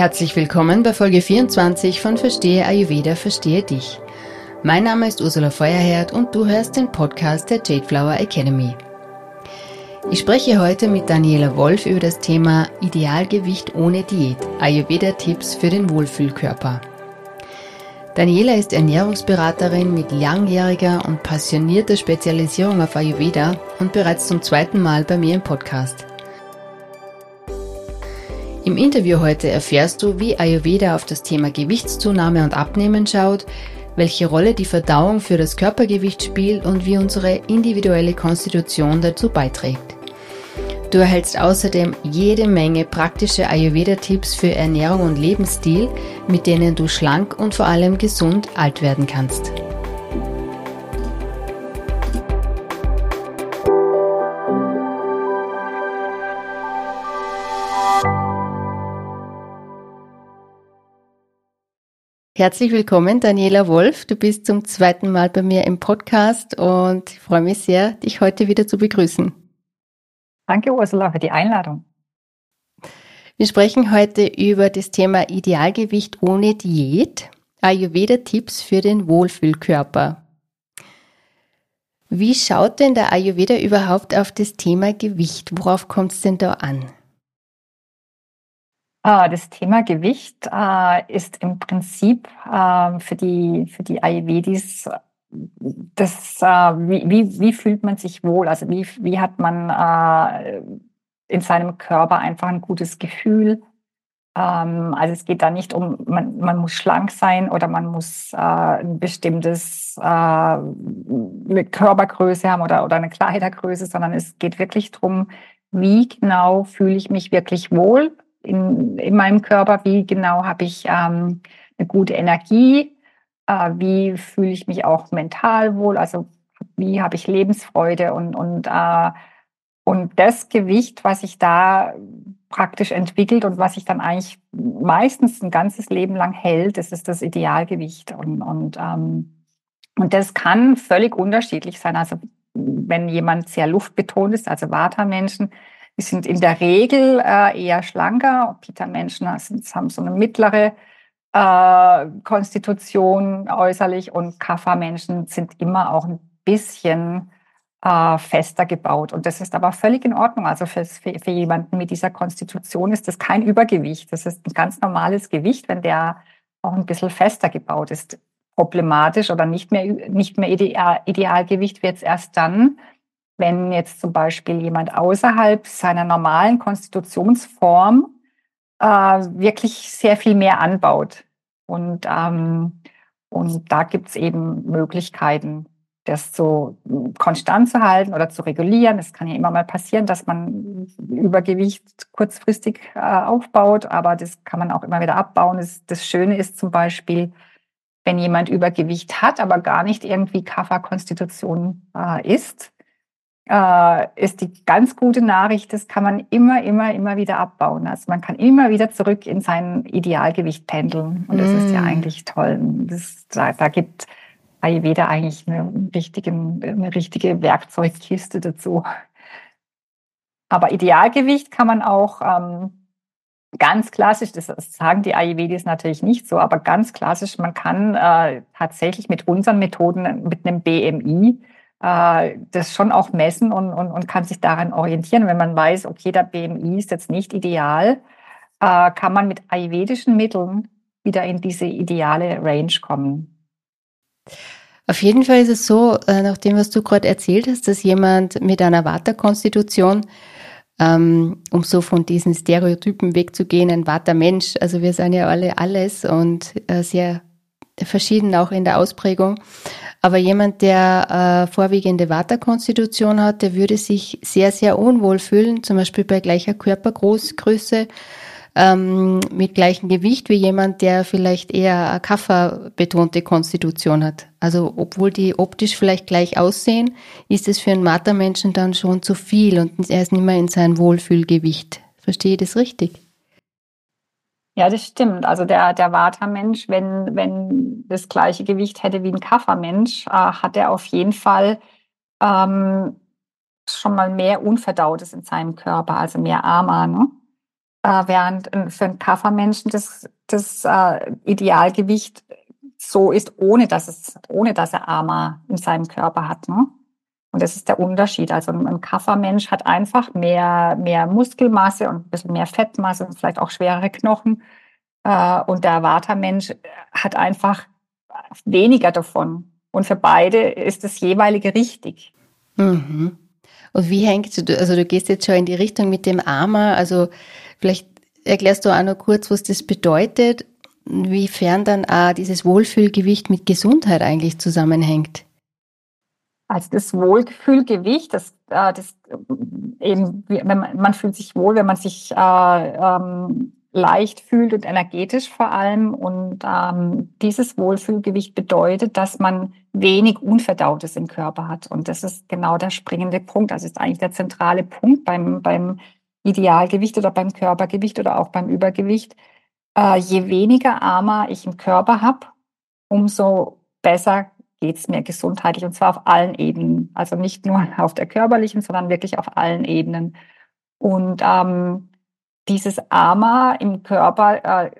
Herzlich willkommen bei Folge 24 von Verstehe Ayurveda, Verstehe dich. Mein Name ist Ursula Feuerherd und du hörst den Podcast der Jade Flower Academy. Ich spreche heute mit Daniela Wolf über das Thema Idealgewicht ohne Diät, Ayurveda-Tipps für den Wohlfühlkörper. Daniela ist Ernährungsberaterin mit langjähriger und passionierter Spezialisierung auf Ayurveda und bereits zum zweiten Mal bei mir im Podcast. Im Interview heute erfährst du, wie Ayurveda auf das Thema Gewichtszunahme und Abnehmen schaut, welche Rolle die Verdauung für das Körpergewicht spielt und wie unsere individuelle Konstitution dazu beiträgt. Du erhältst außerdem jede Menge praktische Ayurveda-Tipps für Ernährung und Lebensstil, mit denen du schlank und vor allem gesund alt werden kannst. Herzlich willkommen, Daniela Wolf. Du bist zum zweiten Mal bei mir im Podcast und ich freue mich sehr, dich heute wieder zu begrüßen. Danke, Ursula, für die Einladung. Wir sprechen heute über das Thema Idealgewicht ohne Diät, Ayurveda-Tipps für den Wohlfühlkörper. Wie schaut denn der Ayurveda überhaupt auf das Thema Gewicht? Worauf kommt es denn da an? Ah, das Thema Gewicht äh, ist im Prinzip ähm, für die, für die Ayurvedis das, äh, wie, wie, wie fühlt man sich wohl? Also wie, wie hat man äh, in seinem Körper einfach ein gutes Gefühl? Ähm, also es geht da nicht um, man, man muss schlank sein oder man muss ein bestimmtes eine Körpergröße haben oder, oder eine Kleidergröße, sondern es geht wirklich darum, wie genau fühle ich mich wirklich wohl in, in meinem Körper, wie genau habe ich ähm, eine gute Energie, äh, wie fühle ich mich auch mental wohl, also wie habe ich Lebensfreude und, und, äh, und das Gewicht, was sich da praktisch entwickelt und was sich dann eigentlich meistens ein ganzes Leben lang hält, das ist das Idealgewicht. Und, und, ähm, und das kann völlig unterschiedlich sein. Also wenn jemand sehr luftbetont ist, also Vata-Menschen, die sind in der Regel äh, eher schlanker. Pita-Menschen haben so eine mittlere äh, Konstitution äußerlich und Kapha-Menschen sind immer auch ein bisschen äh, fester gebaut. Und das ist aber völlig in Ordnung. Also für, für, jemanden mit dieser Konstitution ist das kein Übergewicht. Das ist ein ganz normales Gewicht, wenn der auch ein bisschen fester gebaut ist. Problematisch oder nicht mehr, nicht mehr Ideal, Idealgewicht wird es erst dann, wenn jetzt zum Beispiel jemand außerhalb seiner normalen Konstitutionsform äh, wirklich sehr viel mehr anbaut. Und, ähm, und da gibt es eben Möglichkeiten, das so konstant zu halten oder zu regulieren. Es kann ja immer mal passieren, dass man Übergewicht kurzfristig äh, aufbaut, aber das kann man auch immer wieder abbauen. Das, das Schöne ist zum Beispiel, wenn jemand Übergewicht hat, aber gar nicht irgendwie Kafferkonstitution äh, ist, äh, ist die ganz gute Nachricht, das kann man immer, immer, immer wieder abbauen. Also man kann immer wieder zurück in sein Idealgewicht pendeln. Und das mm. ist ja mm. eigentlich toll. Das, da, da gibt Ayurveda eigentlich eine, richtigen, eine richtige Werkzeugkiste dazu. Aber Idealgewicht kann man auch ähm, ganz klassisch, das sagen die Ayurvedis natürlich nicht so, aber ganz klassisch, man kann äh, tatsächlich mit unseren Methoden, mit einem BMI, äh, das schon auch messen und, und, und kann sich daran orientieren. Wenn man weiß, okay, der BMI ist jetzt nicht ideal, äh, kann man mit ayurvedischen Mitteln wieder in diese ideale Range kommen. Auf jeden Fall ist es so, äh, nach dem, was du gerade erzählt hast, dass jemand mit einer Vata-Konstitution, ähm, um so von diesen Stereotypen wegzugehen, ein Vata-Mensch, also wir sind ja alle alles und sehr verschieden auch in der Ausprägung, aber jemand, der äh, vorwiegende Vata-Konstitution hat, der würde sich sehr, sehr unwohl fühlen, zum Beispiel bei gleicher Körpergröße, ähm, mit gleichem Gewicht wie jemand, der vielleicht eher eine Kaffer-betonte Konstitution hat. Also obwohl die optisch vielleicht gleich aussehen, ist es für einen Vata-Menschen dann schon zu viel und er ist nicht mehr in sein Wohlfühlgewicht. Verstehe ich das richtig? Ja, das stimmt. Also der, der Vata-Mensch, wenn, wenn das gleiche Gewicht hätte wie ein Kaffermensch, äh, hat er auf jeden Fall ähm, schon mal mehr Unverdautes in seinem Körper, also mehr Ama. Ne? Äh, während für einen Kaffermenschen das, das äh, Idealgewicht so ist, ohne dass, es, ohne dass er AMA in seinem Körper hat. Ne? Und das ist der Unterschied. Also ein Kaffermensch hat einfach mehr, mehr Muskelmasse und ein bisschen mehr Fettmasse und vielleicht auch schwerere Knochen. Äh, und der Vata-Mensch hat einfach weniger davon. Und für beide ist das jeweilige richtig. Mhm. Und wie hängt du, also du gehst jetzt schon in die Richtung mit dem Ama, also vielleicht erklärst du auch noch kurz, was das bedeutet, wiefern dann auch dieses Wohlfühlgewicht mit Gesundheit eigentlich zusammenhängt. Also das Wohlfühlgewicht, das, äh, das eben, wenn man, man fühlt sich wohl, wenn man sich äh, ähm, leicht fühlt und energetisch vor allem. Und ähm, dieses Wohlfühlgewicht bedeutet, dass man wenig Unverdautes im Körper hat. Und das ist genau der springende Punkt. Also ist eigentlich der zentrale Punkt beim, beim Idealgewicht oder beim Körpergewicht oder auch beim Übergewicht. Äh, je weniger Armer ich im Körper habe, umso besser geht es mir gesundheitlich und zwar auf allen Ebenen. Also nicht nur auf der körperlichen, sondern wirklich auf allen Ebenen. Und ähm, dieses AMA im Körper äh,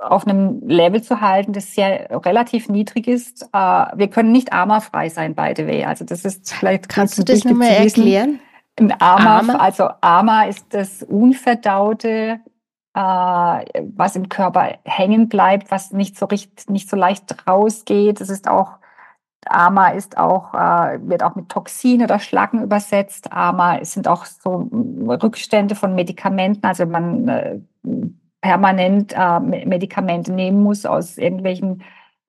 auf einem Level zu halten, das sehr relativ niedrig ist. Äh, wir können nicht AMA-frei sein, by the way. Also das ist vielleicht Kannst du das nochmal erklären? Ein AMA, AMA, also AMA ist das unverdaute, äh, was im Körper hängen bleibt, was nicht so richtig, nicht so leicht rausgeht. Es ist auch AMA ist auch, äh, wird auch mit Toxin oder Schlacken übersetzt. AMA sind auch so Rückstände von Medikamenten, also wenn man äh, permanent äh, Medikamente nehmen muss aus irgendwelchen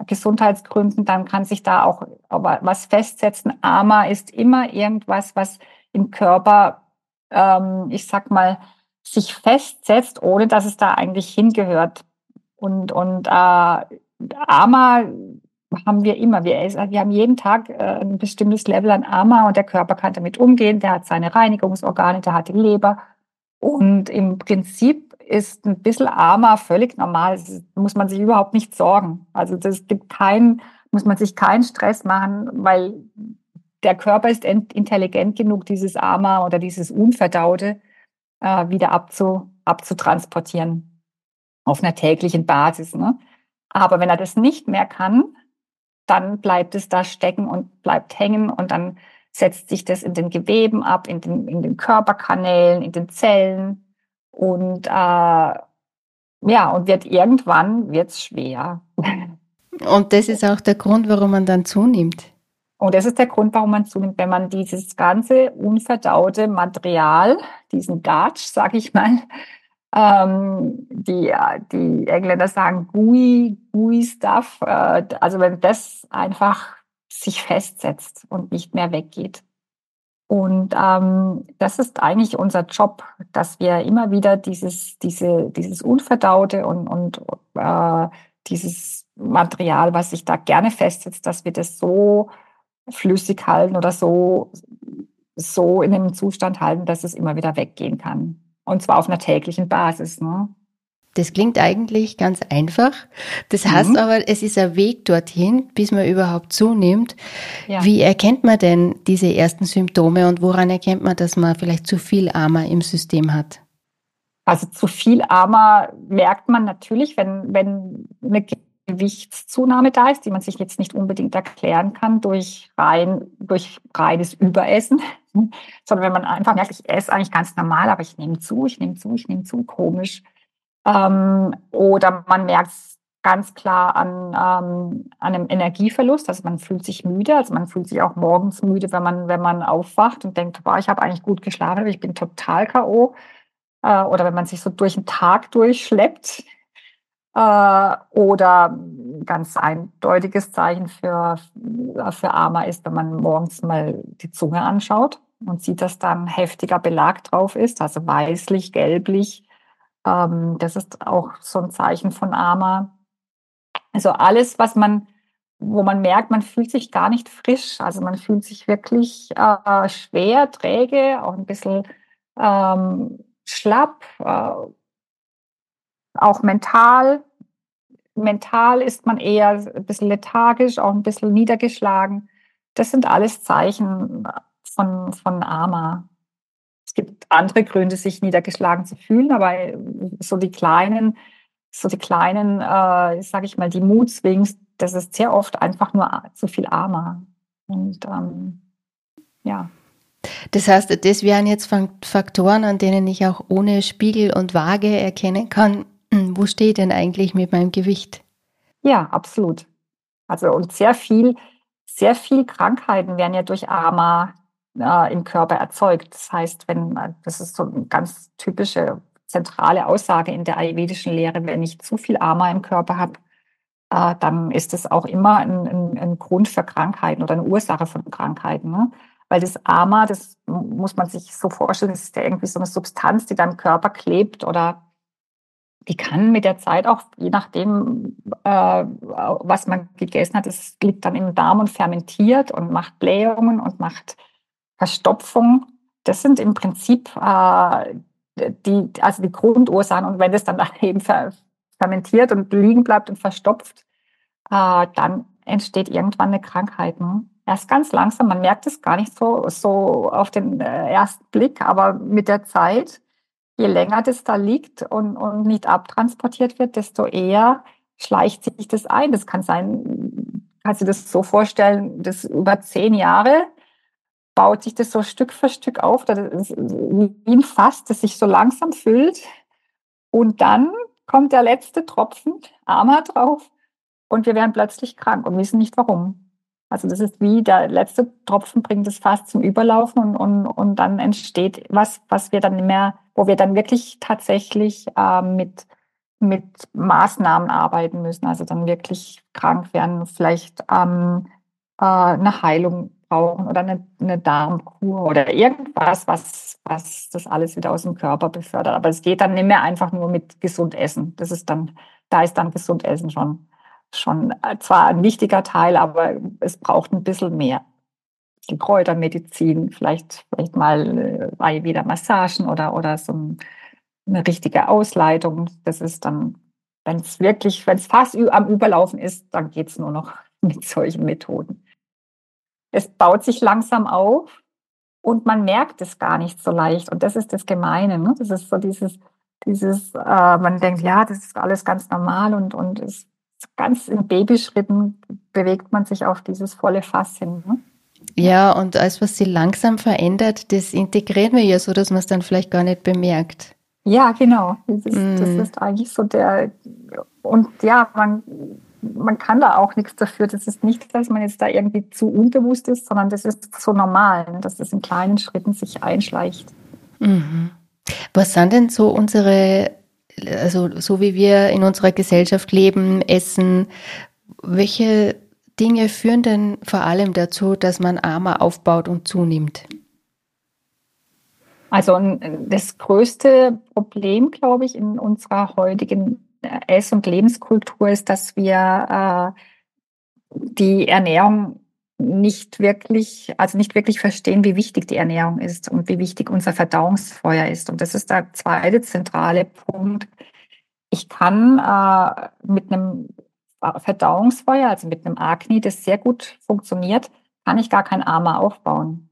Gesundheitsgründen, dann kann sich da auch was festsetzen. AMA ist immer irgendwas, was im Körper, ähm, ich sag mal, sich festsetzt, ohne dass es da eigentlich hingehört. Und, und äh, AMA haben wir immer. Wir, wir haben jeden Tag äh, ein bestimmtes Level an AMA und der Körper kann damit umgehen. Der hat seine Reinigungsorgane, der hat die Leber. Und im Prinzip ist ein bisschen AMA völlig normal. Das muss man sich überhaupt nicht sorgen. Also das gibt keinen, muss man sich keinen Stress machen, weil der Körper ist intelligent genug, dieses AMA oder dieses Unverdaute äh, wieder abzu, abzutransportieren auf einer täglichen Basis. Ne? Aber wenn er das nicht mehr kann, dann bleibt es da stecken und bleibt hängen und dann setzt sich das in den Geweben ab, in den, in den Körperkanälen, in den Zellen und äh, ja, und wird irgendwann wird's schwer. Und das ist auch der Grund, warum man dann zunimmt. Und das ist der Grund, warum man zunimmt, wenn man dieses ganze unverdaute Material, diesen Gatsch, sag ich mal, ähm, die, die Engländer sagen gooey, gooey Stuff. Äh, also wenn das einfach sich festsetzt und nicht mehr weggeht. Und ähm, das ist eigentlich unser Job, dass wir immer wieder dieses, diese, dieses Unverdaute und, und äh, dieses Material, was sich da gerne festsetzt, dass wir das so flüssig halten oder so, so in einem Zustand halten, dass es immer wieder weggehen kann. Und zwar auf einer täglichen Basis. Ne? Das klingt eigentlich ganz einfach. Das mhm. heißt aber, es ist ein Weg dorthin, bis man überhaupt zunimmt. Ja. Wie erkennt man denn diese ersten Symptome und woran erkennt man, dass man vielleicht zu viel Armer im System hat? Also zu viel Armer merkt man natürlich, wenn, wenn eine Gewichtszunahme da ist, die man sich jetzt nicht unbedingt erklären kann durch rein, durch reines Überessen, sondern wenn man einfach merkt, ich esse eigentlich ganz normal, aber ich nehme zu, ich nehme zu, ich nehme zu, komisch. Ähm, oder man merkt es ganz klar an, ähm, an einem Energieverlust, also man fühlt sich müde, also man fühlt sich auch morgens müde, wenn man, wenn man aufwacht und denkt, boah, ich habe eigentlich gut geschlafen, aber ich bin total K.O. Äh, oder wenn man sich so durch den Tag durchschleppt, äh, oder ganz eindeutiges Zeichen für, für Ama ist, wenn man morgens mal die Zunge anschaut und sieht, dass dann heftiger Belag drauf ist, also weißlich, gelblich. Ähm, das ist auch so ein Zeichen von Ama. Also alles, was man, wo man merkt, man fühlt sich gar nicht frisch. Also man fühlt sich wirklich äh, schwer, träge, auch ein bisschen ähm, schlapp, äh, auch mental. Mental ist man eher ein bisschen lethargisch, auch ein bisschen niedergeschlagen. Das sind alles Zeichen von, von Ama. Es gibt andere Gründe, sich niedergeschlagen zu fühlen, aber so die kleinen, so die kleinen, äh, sage ich mal, die Moodswings, das ist sehr oft einfach nur zu viel Armer. Und ähm, ja. Das heißt, das wären jetzt Faktoren, an denen ich auch ohne Spiegel und Waage erkennen kann, wo stehe ich denn eigentlich mit meinem Gewicht? Ja, absolut. Also und sehr viel, sehr viel Krankheiten werden ja durch Ama äh, im Körper erzeugt. Das heißt, wenn das ist so eine ganz typische zentrale Aussage in der ayurvedischen Lehre, wenn ich zu viel Ama im Körper habe, äh, dann ist es auch immer ein, ein, ein, Grund für Krankheiten oder eine Ursache von Krankheiten. Ne? Weil das Ama, das muss man sich so vorstellen, das ist ja irgendwie so eine Substanz, die dann im Körper klebt oder die kann mit der Zeit auch, je nachdem, äh, was man gegessen hat, es liegt dann im Darm und fermentiert und macht Blähungen und macht Verstopfung. Das sind im Prinzip äh, die, also die Grundursachen. Und wenn das dann eben fermentiert und liegen bleibt und verstopft, äh, dann entsteht irgendwann eine Krankheit. Ne? Erst ganz langsam, man merkt es gar nicht so, so auf den äh, ersten Blick, aber mit der Zeit je länger das da liegt und, und nicht abtransportiert wird, desto eher schleicht sich das ein. Das kann sein, kannst du das so vorstellen, dass über zehn Jahre baut sich das so Stück für Stück auf, wie ein Fass, das sich so langsam füllt. Und dann kommt der letzte Tropfen, Armer drauf, und wir werden plötzlich krank und wissen nicht warum. Also das ist wie der letzte Tropfen bringt das Fass zum Überlaufen und, und, und dann entsteht was, was wir dann nicht mehr, wo wir dann wirklich tatsächlich äh, mit, mit Maßnahmen arbeiten müssen. Also dann wirklich krank werden, vielleicht ähm, äh, eine Heilung brauchen oder eine, eine Darmkur oder irgendwas, was, was das alles wieder aus dem Körper befördert. Aber es geht dann nicht mehr einfach nur mit gesund essen. Das ist dann, da ist dann gesund essen schon schon äh, zwar ein wichtiger Teil, aber es braucht ein bisschen mehr. Die Kräutermedizin, vielleicht, vielleicht mal äh, wieder Massagen oder, oder so eine richtige Ausleitung. Das ist dann, wenn es wirklich, wenn es fast am Überlaufen ist, dann geht es nur noch mit solchen Methoden. Es baut sich langsam auf und man merkt es gar nicht so leicht. Und das ist das Gemeine. Ne? Das ist so dieses, dieses, äh, man denkt, ja, das ist alles ganz normal und, und es ganz in Babyschritten bewegt man sich auf dieses volle Fass hin. Ne? Ja, und alles, was sich langsam verändert, das integrieren wir ja so, dass man es dann vielleicht gar nicht bemerkt. Ja, genau. Das ist, mm. das ist eigentlich so der, und ja, man, man kann da auch nichts dafür. Das ist nicht, dass man jetzt da irgendwie zu unbewusst ist, sondern das ist so normal, dass das in kleinen Schritten sich einschleicht. Mhm. Was sind denn so unsere also so wie wir in unserer Gesellschaft leben, essen, welche Dinge führen denn vor allem dazu, dass man armer aufbaut und zunimmt? Also das größte Problem, glaube ich, in unserer heutigen Ess- und Lebenskultur ist, dass wir äh, die Ernährung nicht wirklich, also nicht wirklich verstehen, wie wichtig die Ernährung ist und wie wichtig unser Verdauungsfeuer ist. Und das ist der zweite zentrale Punkt. Ich kann äh, mit einem Verdauungsfeuer, also mit einem Agni, das sehr gut funktioniert, kann ich gar kein Armer aufbauen.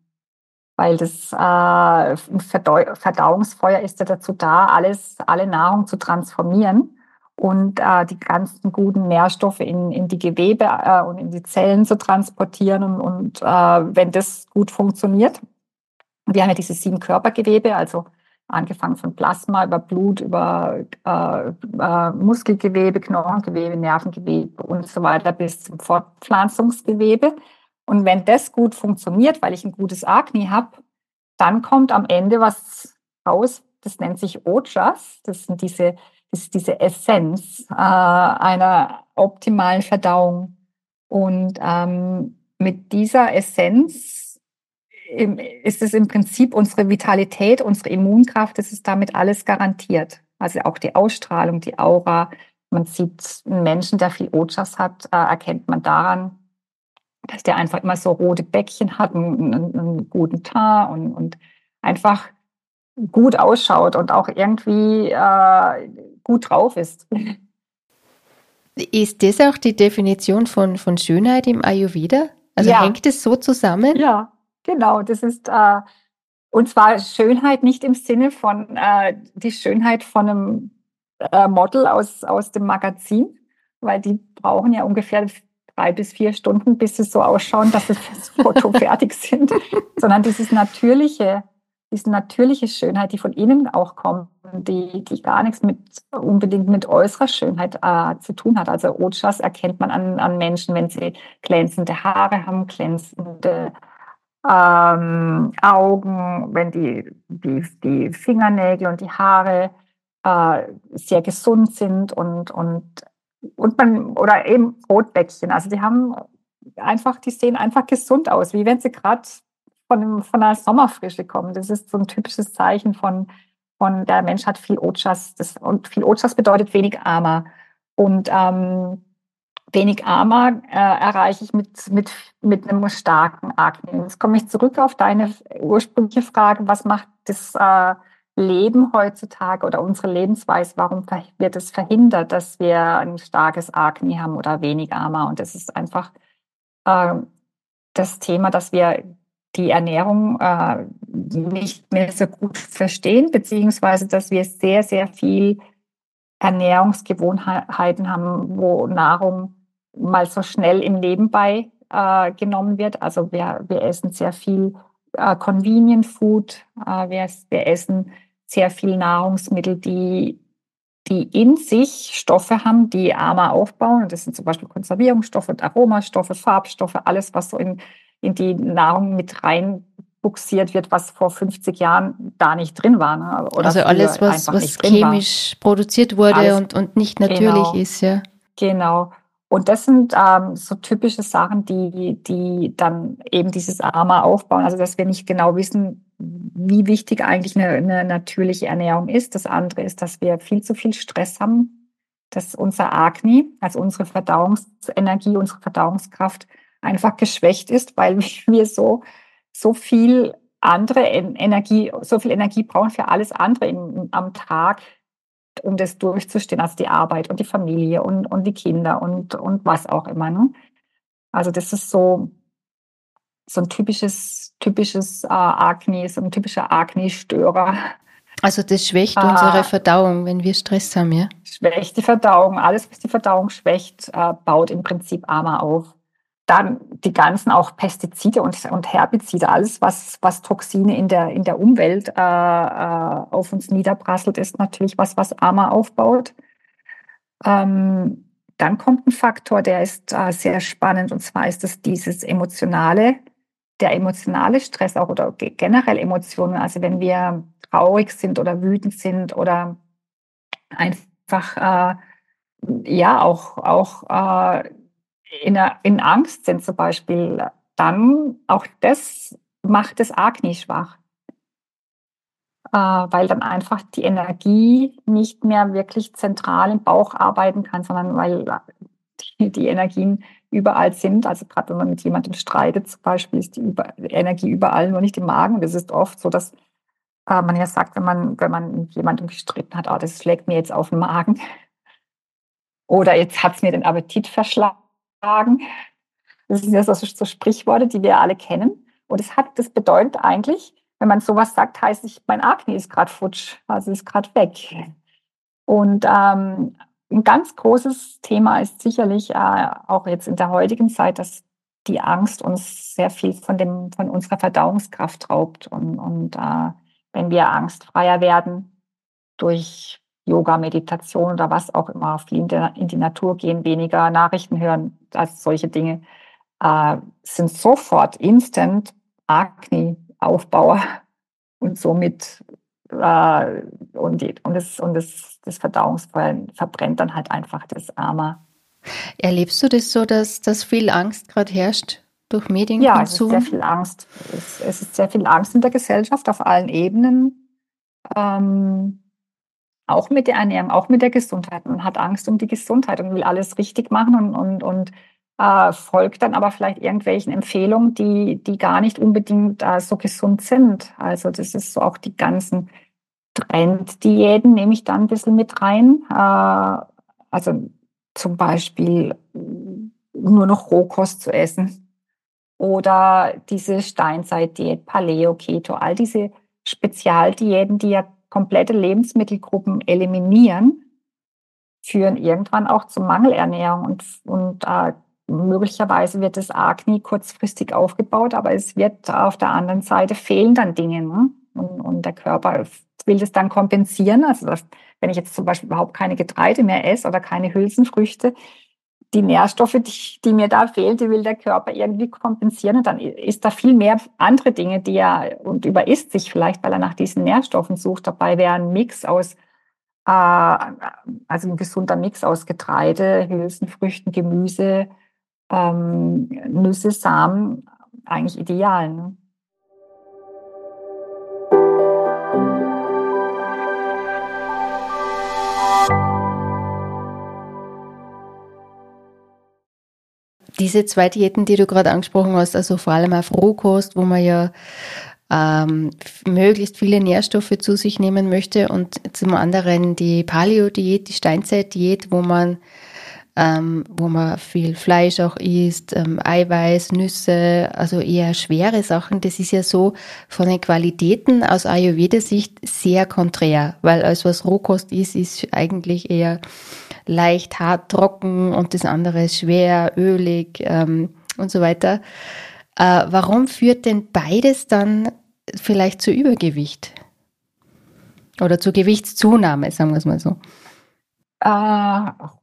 Weil das äh, Verdauungsfeuer ist ja dazu da, alles, alle Nahrung zu transformieren und äh, die ganzen guten Nährstoffe in, in die Gewebe äh, und in die Zellen zu transportieren. Und, und äh, wenn das gut funktioniert, wir haben ja diese sieben Körpergewebe, also angefangen von Plasma über Blut, über äh, äh, Muskelgewebe, Knochengewebe, Nervengewebe und so weiter bis zum Fortpflanzungsgewebe. Und wenn das gut funktioniert, weil ich ein gutes Agni habe, dann kommt am Ende was raus, das nennt sich Ojas. Das sind diese ist diese Essenz äh, einer optimalen Verdauung. Und ähm, mit dieser Essenz ist es im Prinzip unsere Vitalität, unsere Immunkraft, das ist damit alles garantiert. Also auch die Ausstrahlung, die Aura. Man sieht einen Menschen, der viel Ojas hat, äh, erkennt man daran, dass der einfach immer so rote Bäckchen hat, einen, einen, guten Teint und, und einfach gut ausschaut und auch irgendwie äh, gut drauf ist. Ist das auch die Definition von, von Schönheit im Ayurveda? Also ja. hängt es so zusammen? Ja, genau. Das ist, äh, Und zwar Schönheit nicht im Sinne von äh, die Schönheit von einem äh, Model aus, aus dem Magazin, weil die brauchen ja ungefähr drei bis vier Stunden, bis sie so ausschauen, dass sie fürs Foto fertig sind, sondern dieses natürliche, diese natürliche Schönheit, die von innen auch kommt, die, die gar nichts mit unbedingt mit äußerer Schönheit äh, zu tun hat. Also Ojas erkennt man an, an Menschen, wenn sie glänzende Haare haben, glänzende ähm, Augen, wenn die, die, die Fingernägel und die Haare äh, sehr gesund sind und, und, und man, oder eben Rotbäckchen. Also die haben einfach, die sehen einfach gesund aus, wie wenn sie gerade von, von einer Sommerfrische kommen. Das ist so ein typisches Zeichen von, von der Mensch hat viel Ojas. Das, und viel Ojas bedeutet wenig Armer. Und ähm, wenig armer äh, erreiche ich mit, mit, mit einem starken Akne. Jetzt komme ich zurück auf deine ursprüngliche Frage, was macht das äh, Leben heutzutage oder unsere Lebensweise, warum wird es verhindert, dass wir ein starkes Akne haben oder wenig armer? Und das ist einfach äh, das Thema, dass wir die Ernährung äh, nicht mehr so gut verstehen, beziehungsweise dass wir sehr, sehr viel Ernährungsgewohnheiten haben, wo Nahrung mal so schnell im Nebenbei äh, genommen wird. Also wir, wir essen sehr viel äh, Convenient Food, äh, wir, wir essen sehr viel Nahrungsmittel, die, die in sich Stoffe haben, die Armer aufbauen. Und das sind zum Beispiel Konservierungsstoffe, Aromastoffe, Farbstoffe, alles, was so in, in die Nahrung mit rein buxiert wird, was vor 50 Jahren da nicht drin war. Ne? Also alles, was, was chemisch war. produziert wurde und, und nicht natürlich genau, ist, ja. Genau. Und das sind ähm, so typische Sachen, die, die dann eben dieses Armer aufbauen. Also, dass wir nicht genau wissen, wie wichtig eigentlich eine, eine natürliche Ernährung ist. Das andere ist, dass wir viel zu viel Stress haben, dass unser Agni, also unsere Verdauungsenergie, unsere Verdauungskraft einfach geschwächt ist, weil wir so, so viel andere Energie, so viel Energie brauchen für alles andere im, am Tag, um das durchzustehen, also die Arbeit und die Familie und, und die Kinder und, und was auch immer. Ne? Also das ist so, so ein typisches, typisches äh, Akne, so ein typischer Akne-Störer. Also das schwächt äh, unsere Verdauung, wenn wir Stress haben, ja? Schwächt die Verdauung. Alles, was die Verdauung schwächt, äh, baut im Prinzip Armer auf. Dann die ganzen auch Pestizide und, und Herbizide, alles, was, was Toxine in der, in der Umwelt äh, äh, auf uns niederprasselt, ist natürlich was, was Armer aufbaut. Ähm, dann kommt ein Faktor, der ist äh, sehr spannend, und zwar ist es dieses emotionale, der emotionale Stress auch oder generell Emotionen. Also wenn wir traurig sind oder wütend sind oder einfach äh, ja auch, auch äh, in, in Angst sind zum Beispiel, dann auch das macht das Agni schwach. Äh, weil dann einfach die Energie nicht mehr wirklich zentral im Bauch arbeiten kann, sondern weil die, die Energien überall sind. Also gerade wenn man mit jemandem streitet zum Beispiel, ist die über, Energie überall, nur nicht im Magen. Das ist oft so, dass äh, man ja sagt, wenn man, wenn man mit jemandem gestritten hat, oh, das schlägt mir jetzt auf den Magen. Oder jetzt hat es mir den Appetit verschlagen tragen. Das sind ja so, so Sprichworte, die wir alle kennen. Und es hat, das bedeutet eigentlich, wenn man sowas sagt, heißt es, mein Akne ist gerade futsch, also ist gerade weg. Und ähm, ein ganz großes Thema ist sicherlich äh, auch jetzt in der heutigen Zeit, dass die Angst uns sehr viel von, dem, von unserer Verdauungskraft raubt. Und, und äh, wenn wir angstfreier werden durch Yoga, Meditation oder was auch immer, viel in, der, in die Natur gehen, weniger Nachrichten hören, als solche Dinge, äh, sind sofort instant Akne-Aufbauer und somit äh, und, die, und, das, und das, das Verdauungsfeuer verbrennt dann halt einfach das Armer. Erlebst du das so, dass, dass viel Angst gerade herrscht durch Medien? Ja, es ist sehr viel Angst. Es, es, ist sehr viel Angst in der Gesellschaft auf allen Ebenen. Ähm, auch mit der Ernährung, auch mit der Gesundheit. Man hat Angst um die Gesundheit und will alles richtig machen und, und, und äh, folgt dann aber vielleicht irgendwelchen Empfehlungen, die, die gar nicht unbedingt äh, so gesund sind. Also das ist so auch die ganzen Trenddiäten nehme ich da ein bisschen mit rein. Äh, also zum Beispiel nur noch Rohkost zu essen oder diese Steinzeitdiät, Paleo, Keto, all diese Spezialdiäten, die ja komplette Lebensmittelgruppen eliminieren, führen irgendwann auch zu Mangelernährung und, und äh, möglicherweise wird das Akne kurzfristig aufgebaut, aber es wird auf der anderen Seite fehlen dann Dinge. Ne? Und, und, der Körper will das dann kompensieren. Also das, wenn ich jetzt zum Beispiel überhaupt keine Getreide mehr esse oder keine Hülsenfrüchte, die Nährstoffe, die, die mir da fehlen, die will der Körper irgendwie kompensieren. Und dann ist da viel mehr andere Dinge, die er und überisst sich vielleicht, weil er nach diesen Nährstoffen sucht. Dabei wäre ein Mix aus, äh, also ein gesunder Mix aus Getreide, Hülsenfrüchten, Gemüse, ähm, Nüsse, Samen eigentlich ideal. Ne? Diese zwei Diäten, die du gerade angesprochen hast, also vor allem auf Rohkost, wo man ja ähm, möglichst viele Nährstoffe zu sich nehmen möchte und zum anderen die Paleo-Diät, die Steinzeit-Diät, wo man ähm, wo man viel Fleisch auch isst, ähm, Eiweiß, Nüsse, also eher schwere Sachen. Das ist ja so von den Qualitäten aus Ayurveda-Sicht sehr konträr, weil alles, was Rohkost ist, ist eigentlich eher leicht, hart, trocken und das andere ist schwer, ölig ähm, und so weiter. Äh, warum führt denn beides dann vielleicht zu Übergewicht? Oder zur Gewichtszunahme, sagen wir es mal so. Äh,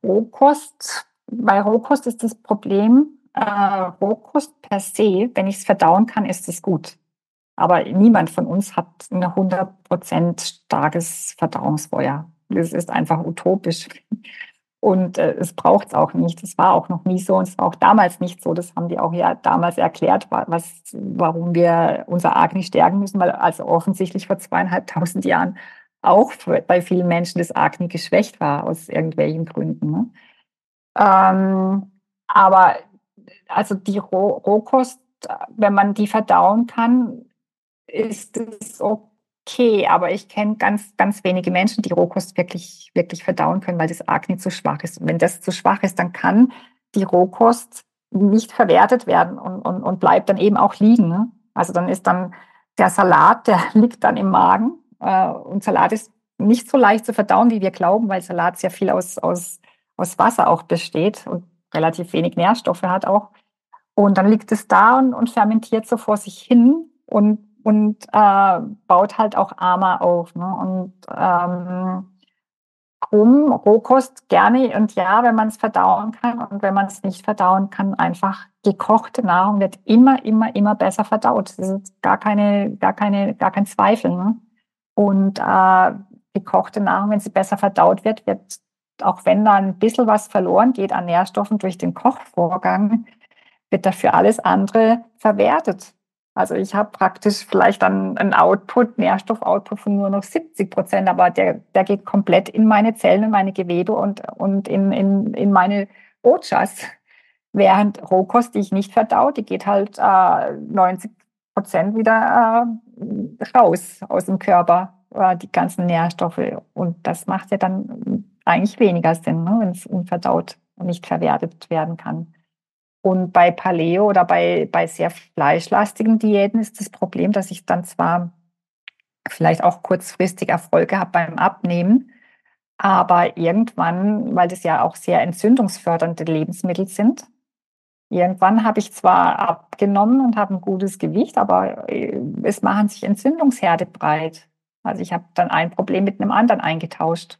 Rohkost, bei Rohkost ist das Problem, äh, Rohkost per se, wenn ich es verdauen kann, ist es gut. Aber niemand von uns hat ein 100% starkes Verdauungsfeuer. Das ist einfach utopisch. Und äh, es braucht es auch nicht. Das war auch noch nie so und es war auch damals nicht so. Das haben die auch ja damals erklärt, was, warum wir unser Agni stärken müssen, weil also offensichtlich vor zweieinhalbtausend Jahren auch bei vielen Menschen das Agni geschwächt war aus irgendwelchen Gründen. Ne? Ähm, aber also die Roh Rohkost, wenn man die verdauen kann, ist es okay okay, aber ich kenne ganz, ganz wenige Menschen, die Rohkost wirklich, wirklich verdauen können, weil das Agni zu schwach ist. Und wenn das zu schwach ist, dann kann die Rohkost nicht verwertet werden und, und, und bleibt dann eben auch liegen. Ne? Also dann ist dann der Salat, der liegt dann im Magen. Äh, und Salat ist nicht so leicht zu verdauen, wie wir glauben, weil Salat sehr viel aus, aus, aus Wasser auch besteht und relativ wenig Nährstoffe hat auch. Und dann liegt es da und, und fermentiert so vor sich hin. Und und äh, baut halt auch Armer auf. Ne? Und ähm, Rohkost gerne und ja, wenn man es verdauen kann und wenn man es nicht verdauen kann, einfach gekochte Nahrung wird immer, immer, immer besser verdaut. Das ist gar keine, gar keine, gar kein Zweifel. Ne? Und äh, gekochte Nahrung, wenn sie besser verdaut wird, wird, auch wenn da ein bisschen was verloren geht an Nährstoffen durch den Kochvorgang, wird dafür alles andere verwertet. Also ich habe praktisch vielleicht dann einen Output, Nährstoffoutput von nur noch 70 Prozent, aber der, der geht komplett in meine Zellen, in meine Gewebe und, und in, in, in meine Ojas. Während Rohkost, die ich nicht verdau, die geht halt äh, 90 Prozent wieder äh, raus aus dem Körper, äh, die ganzen Nährstoffe. Und das macht ja dann eigentlich weniger Sinn, ne, wenn es unverdaut und nicht verwertet werden kann. Und bei Paleo oder bei, bei sehr fleischlastigen Diäten ist das Problem, dass ich dann zwar vielleicht auch kurzfristig Erfolge habe beim Abnehmen, aber irgendwann, weil das ja auch sehr entzündungsfördernde Lebensmittel sind, irgendwann habe ich zwar abgenommen und habe ein gutes Gewicht, aber äh, es machen sich Entzündungsherde breit. Also ich habe dann ein Problem mit einem anderen eingetauscht.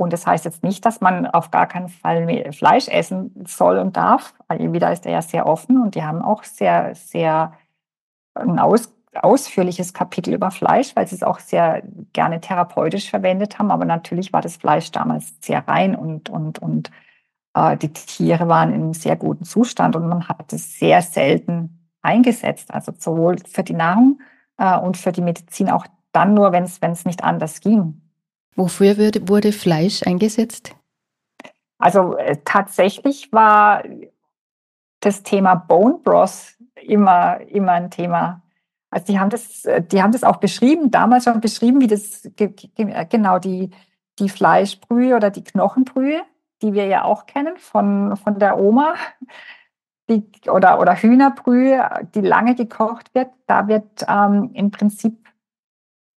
Und das heißt jetzt nicht, dass man auf gar keinen Fall Fleisch essen soll und darf. Ayurveda ist ja sehr offen und die haben auch sehr, sehr ein aus, ausführliches Kapitel über Fleisch, weil sie es auch sehr gerne therapeutisch verwendet haben. Aber natürlich war das Fleisch damals sehr rein und, und, und äh, die Tiere waren in einem sehr guten Zustand und man hat es sehr selten eingesetzt. Also sowohl für die Nahrung äh, und für die Medizin auch dann nur, wenn es nicht anders ging. Wofür wurde, Fleisch eingesetzt? Also äh, tatsächlich war das Thema Bone Broth immer, immer ein Thema. Also die haben das, äh, die haben das auch beschrieben, damals schon beschrieben, wie das genau die, die Fleischbrühe oder die Knochenbrühe, die wir ja auch kennen von, von der Oma, die, oder, oder Hühnerbrühe, die lange gekocht wird. Da wird ähm, im Prinzip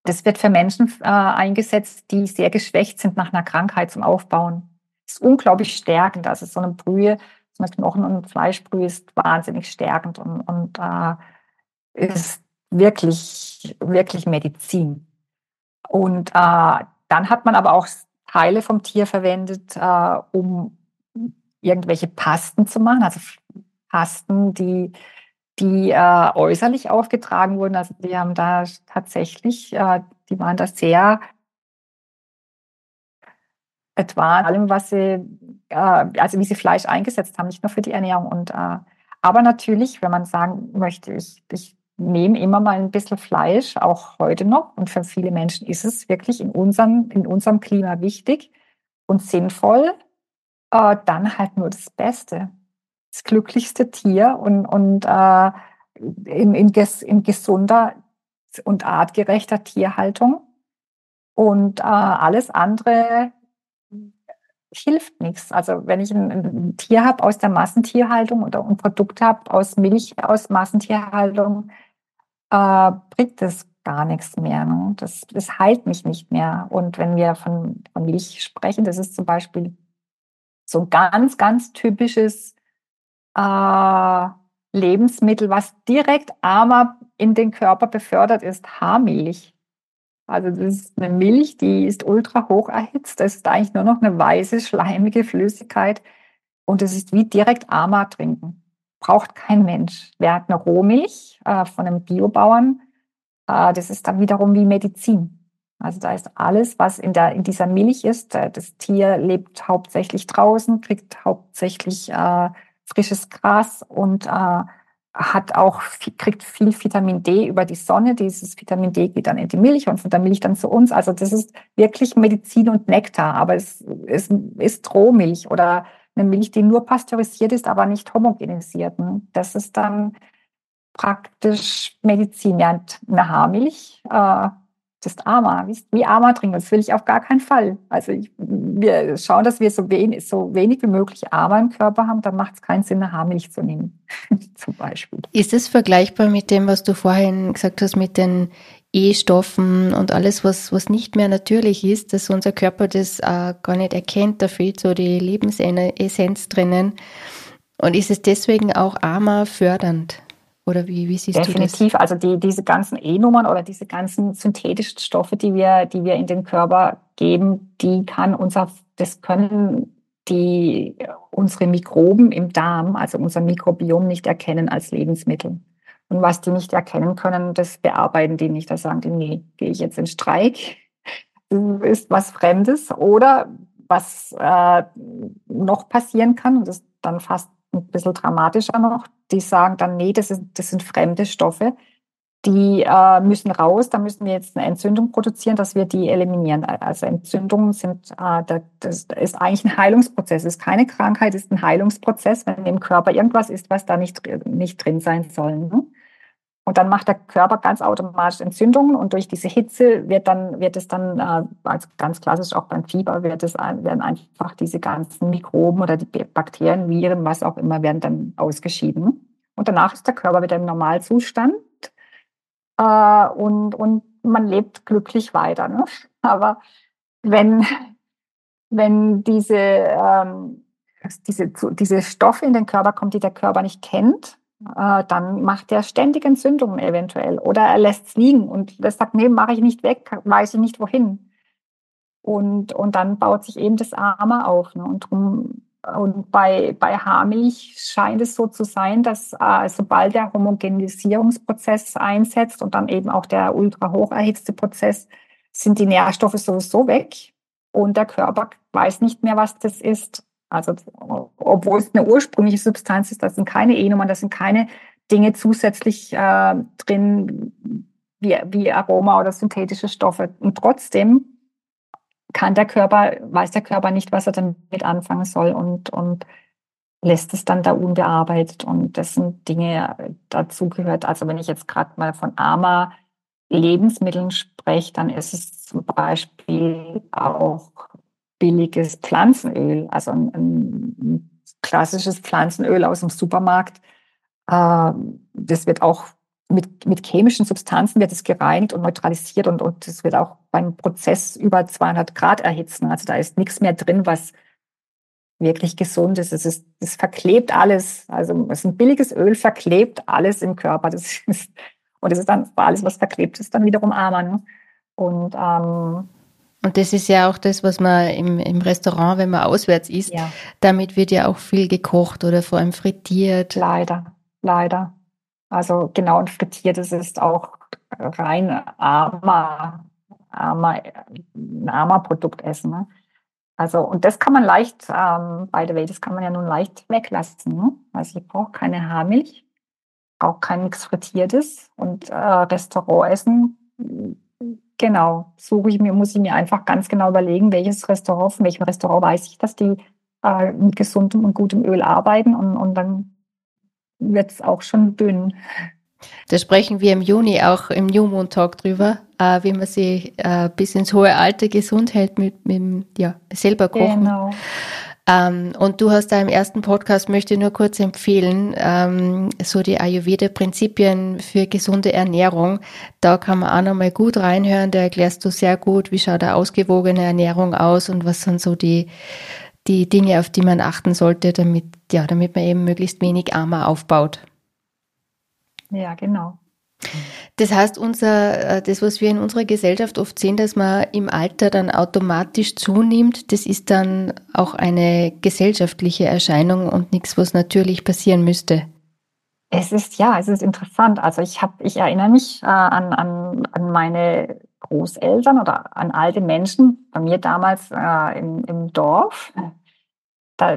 Das wird für Menschen äh, eingesetzt, die sehr geschwächt sind nach einer Krankheit zum Aufbauen. Das ist unglaublich stärkend. Also so eine Brühe, so eine Knochen- und Fleischbrühe ist wahnsinnig stärkend und, und äh, ist wirklich, wirklich Medizin. Und äh, dann hat man aber auch Teile vom Tier verwendet, äh, um irgendwelche Pasten zu machen, also Pasten, die, die äh, äußerlich aufgetragen wurden. Also die haben da tatsächlich, äh, die waren da sehr etwa allem, was sie, äh, also wie sie Fleisch eingesetzt haben, nicht nur für die Ernährung. Und äh, aber natürlich, wenn man sagen möchte, ich, ich nehme immer mal ein bisschen Fleisch, auch heute noch. Und für viele Menschen ist es wirklich in unserem, in unserem Klima wichtig und sinnvoll, äh, dann halt nur das Beste. Das glücklichste Tier und, und äh, in, in, ges, in gesunder und artgerechter Tierhaltung. Und äh, alles andere hilft nichts. Also wenn ich ein, ein Tier habe aus der Massentierhaltung oder ein Produkt habe aus Milch aus Massentierhaltung, äh, bringt es gar nichts mehr. Ne? Das, das heilt mich nicht mehr. Und wenn wir von, von Milch sprechen, das ist zum Beispiel so ein ganz, ganz typisches äh, Lebensmittel, was direkt armer in den Körper befördert, ist Haarmilch. Also das ist eine Milch, die ist ultra hoch erhitzt. Das ist eigentlich nur noch eine weiße, schleimige Flüssigkeit. Und es ist wie direkt Ama trinken. Braucht kein Mensch. Wer hat eine Rohmilch äh, von einem Biobauern? Äh, das ist dann wiederum wie Medizin. Also da ist alles, was in, der, in dieser Milch ist. Äh, das Tier lebt hauptsächlich draußen, kriegt hauptsächlich äh, frisches Gras und äh, hat auch, kriegt viel Vitamin D über die Sonne. Dieses Vitamin D geht dann in die Milch und von der Milch dann zu uns. Also das ist wirklich Medizin und Nektar, aber es, es ist Rohmilch oder eine Milch, die nur pasteurisiert ist, aber nicht homogenisiert. Das ist dann praktisch Medizin. Während eine Haarmilch äh, das ist Ama, wie Ama trinken. Das will ich auf gar keinen Fall. Also ich, wir schauen, dass wir so wenig, so wenig wie möglich Ama im Körper haben, dann macht es keinen Sinn, eine Haarmilch zu nehmen, zum Beispiel. Ist es vergleichbar mit dem, was du vorhin gesagt hast, mit den E-Stoffen und alles, was, was nicht mehr natürlich ist, dass unser Körper das äh, gar nicht erkennt, da fehlt so die Lebensessenz drinnen. Und ist es deswegen auch Ama fördernd? Oder wie, wie siehst Definitiv. du das? Definitiv. Also die, diese ganzen E-Nummern oder diese ganzen synthetischen Stoffe, die wir, die wir in den Körper geben, die kann unser, das können die unsere Mikroben im Darm, also unser Mikrobiom nicht erkennen als Lebensmittel. Und was die nicht erkennen können, das bearbeiten die nicht. Da sagen die, nee, gehe ich jetzt in Streik, ist was Fremdes. Oder was äh, noch passieren kann, und das ist dann fast ein bisschen dramatischer noch, die sagen dann, nee, das, ist, das sind fremde Stoffe, die äh, müssen raus, da müssen wir jetzt eine Entzündung produzieren, dass wir die eliminieren. Also Entzündungen sind, äh, das ist eigentlich ein Heilungsprozess. Es ist keine Krankheit, es ist ein Heilungsprozess, wenn im Körper irgendwas ist, was da nicht, nicht drin sein soll. Ne? Und dann macht der Körper ganz automatisch Entzündungen und durch diese Hitze wird dann wird es dann also ganz klassisch auch beim Fieber wird es werden einfach diese ganzen Mikroben oder die Bakterien, Viren, was auch immer werden dann ausgeschieden. Und danach ist der Körper wieder im Normalzustand äh, und und man lebt glücklich weiter. Ne? Aber wenn wenn diese ähm, diese diese Stoffe in den Körper kommen, die der Körper nicht kennt, äh, dann macht er ständig Entzündungen eventuell oder er lässt es liegen und sagt, nee, mache ich nicht weg, weiß ich nicht wohin. Und, und dann baut sich eben das Arme auf. Ne? Und, drum, und bei, bei Haarmilch scheint es so zu sein, dass äh, sobald der Homogenisierungsprozess einsetzt und dann eben auch der ultra hoch erhitzte Prozess, sind die Nährstoffe sowieso weg und der Körper weiß nicht mehr, was das ist. Also obwohl es eine ursprüngliche Substanz ist, das sind keine E-Nummern, das sind keine Dinge zusätzlich äh, drin wie, wie Aroma oder synthetische Stoffe. Und trotzdem kann der Körper, weiß der Körper nicht, was er damit anfangen soll und, und lässt es dann da unbearbeitet. Und das sind Dinge, dazu gehört, also wenn ich jetzt gerade mal von AMA Lebensmitteln spreche, dann ist es zum Beispiel auch billiges Pflanzenöl, also ein, ein klassisches Pflanzenöl aus dem Supermarkt. Äh, das wird auch mit, mit chemischen Substanzen wird es gereinigt und neutralisiert und, und es wird auch beim Prozess über 200 Grad erhitzen. Also da ist nichts mehr drin, was wirklich gesund ist. Es ist, es verklebt alles. Also es ist ein billiges Öl, verklebt alles im Körper. Das ist, und es ist dann alles, was verklebt ist, dann wiederum armer. Ne? Und, ähm, und das ist ja auch das, was man im, im Restaurant, wenn man auswärts isst, ja. damit wird ja auch viel gekocht oder vor allem frittiert. Leider, leider. Also genau und frittiert, das ist auch rein armer, armer, ein armer Produktessen. Ne? Also, und das kann man leicht, ähm, by the way, das kann man ja nun leicht weglassen. Ne? Also ich brauche keine Haarmilch, auch kein nichts Frittiertes und äh, Restaurantessen, genau, suche ich mir, muss ich mir einfach ganz genau überlegen, welches Restaurant, von welchem Restaurant weiß ich, dass die äh, mit gesundem und gutem Öl arbeiten und, und dann wird es auch schon dünn. Da sprechen wir im Juni auch im New Moon Talk drüber, äh, wie man sich äh, bis ins hohe Alter gesund hält mit, mit ja, selber kochen. Genau. Ähm, und du hast da im ersten Podcast, möchte ich nur kurz empfehlen, ähm, so die Ayurveda-Prinzipien für gesunde Ernährung. Da kann man auch nochmal gut reinhören. Da erklärst du sehr gut, wie schaut eine ausgewogene Ernährung aus und was sind so die, die Dinge, auf die man achten sollte, damit, ja, damit man eben möglichst wenig Armer aufbaut. Ja, genau. Das heißt, unser, äh, das, was wir in unserer Gesellschaft oft sehen, dass man im Alter dann automatisch zunimmt, das ist dann auch eine gesellschaftliche Erscheinung und nichts, was natürlich passieren müsste. Es ist ja, es ist interessant. Also ich habe, ich erinnere mich äh, an, an, an meine Großeltern oder an alte Menschen bei mir damals äh, im, im Dorf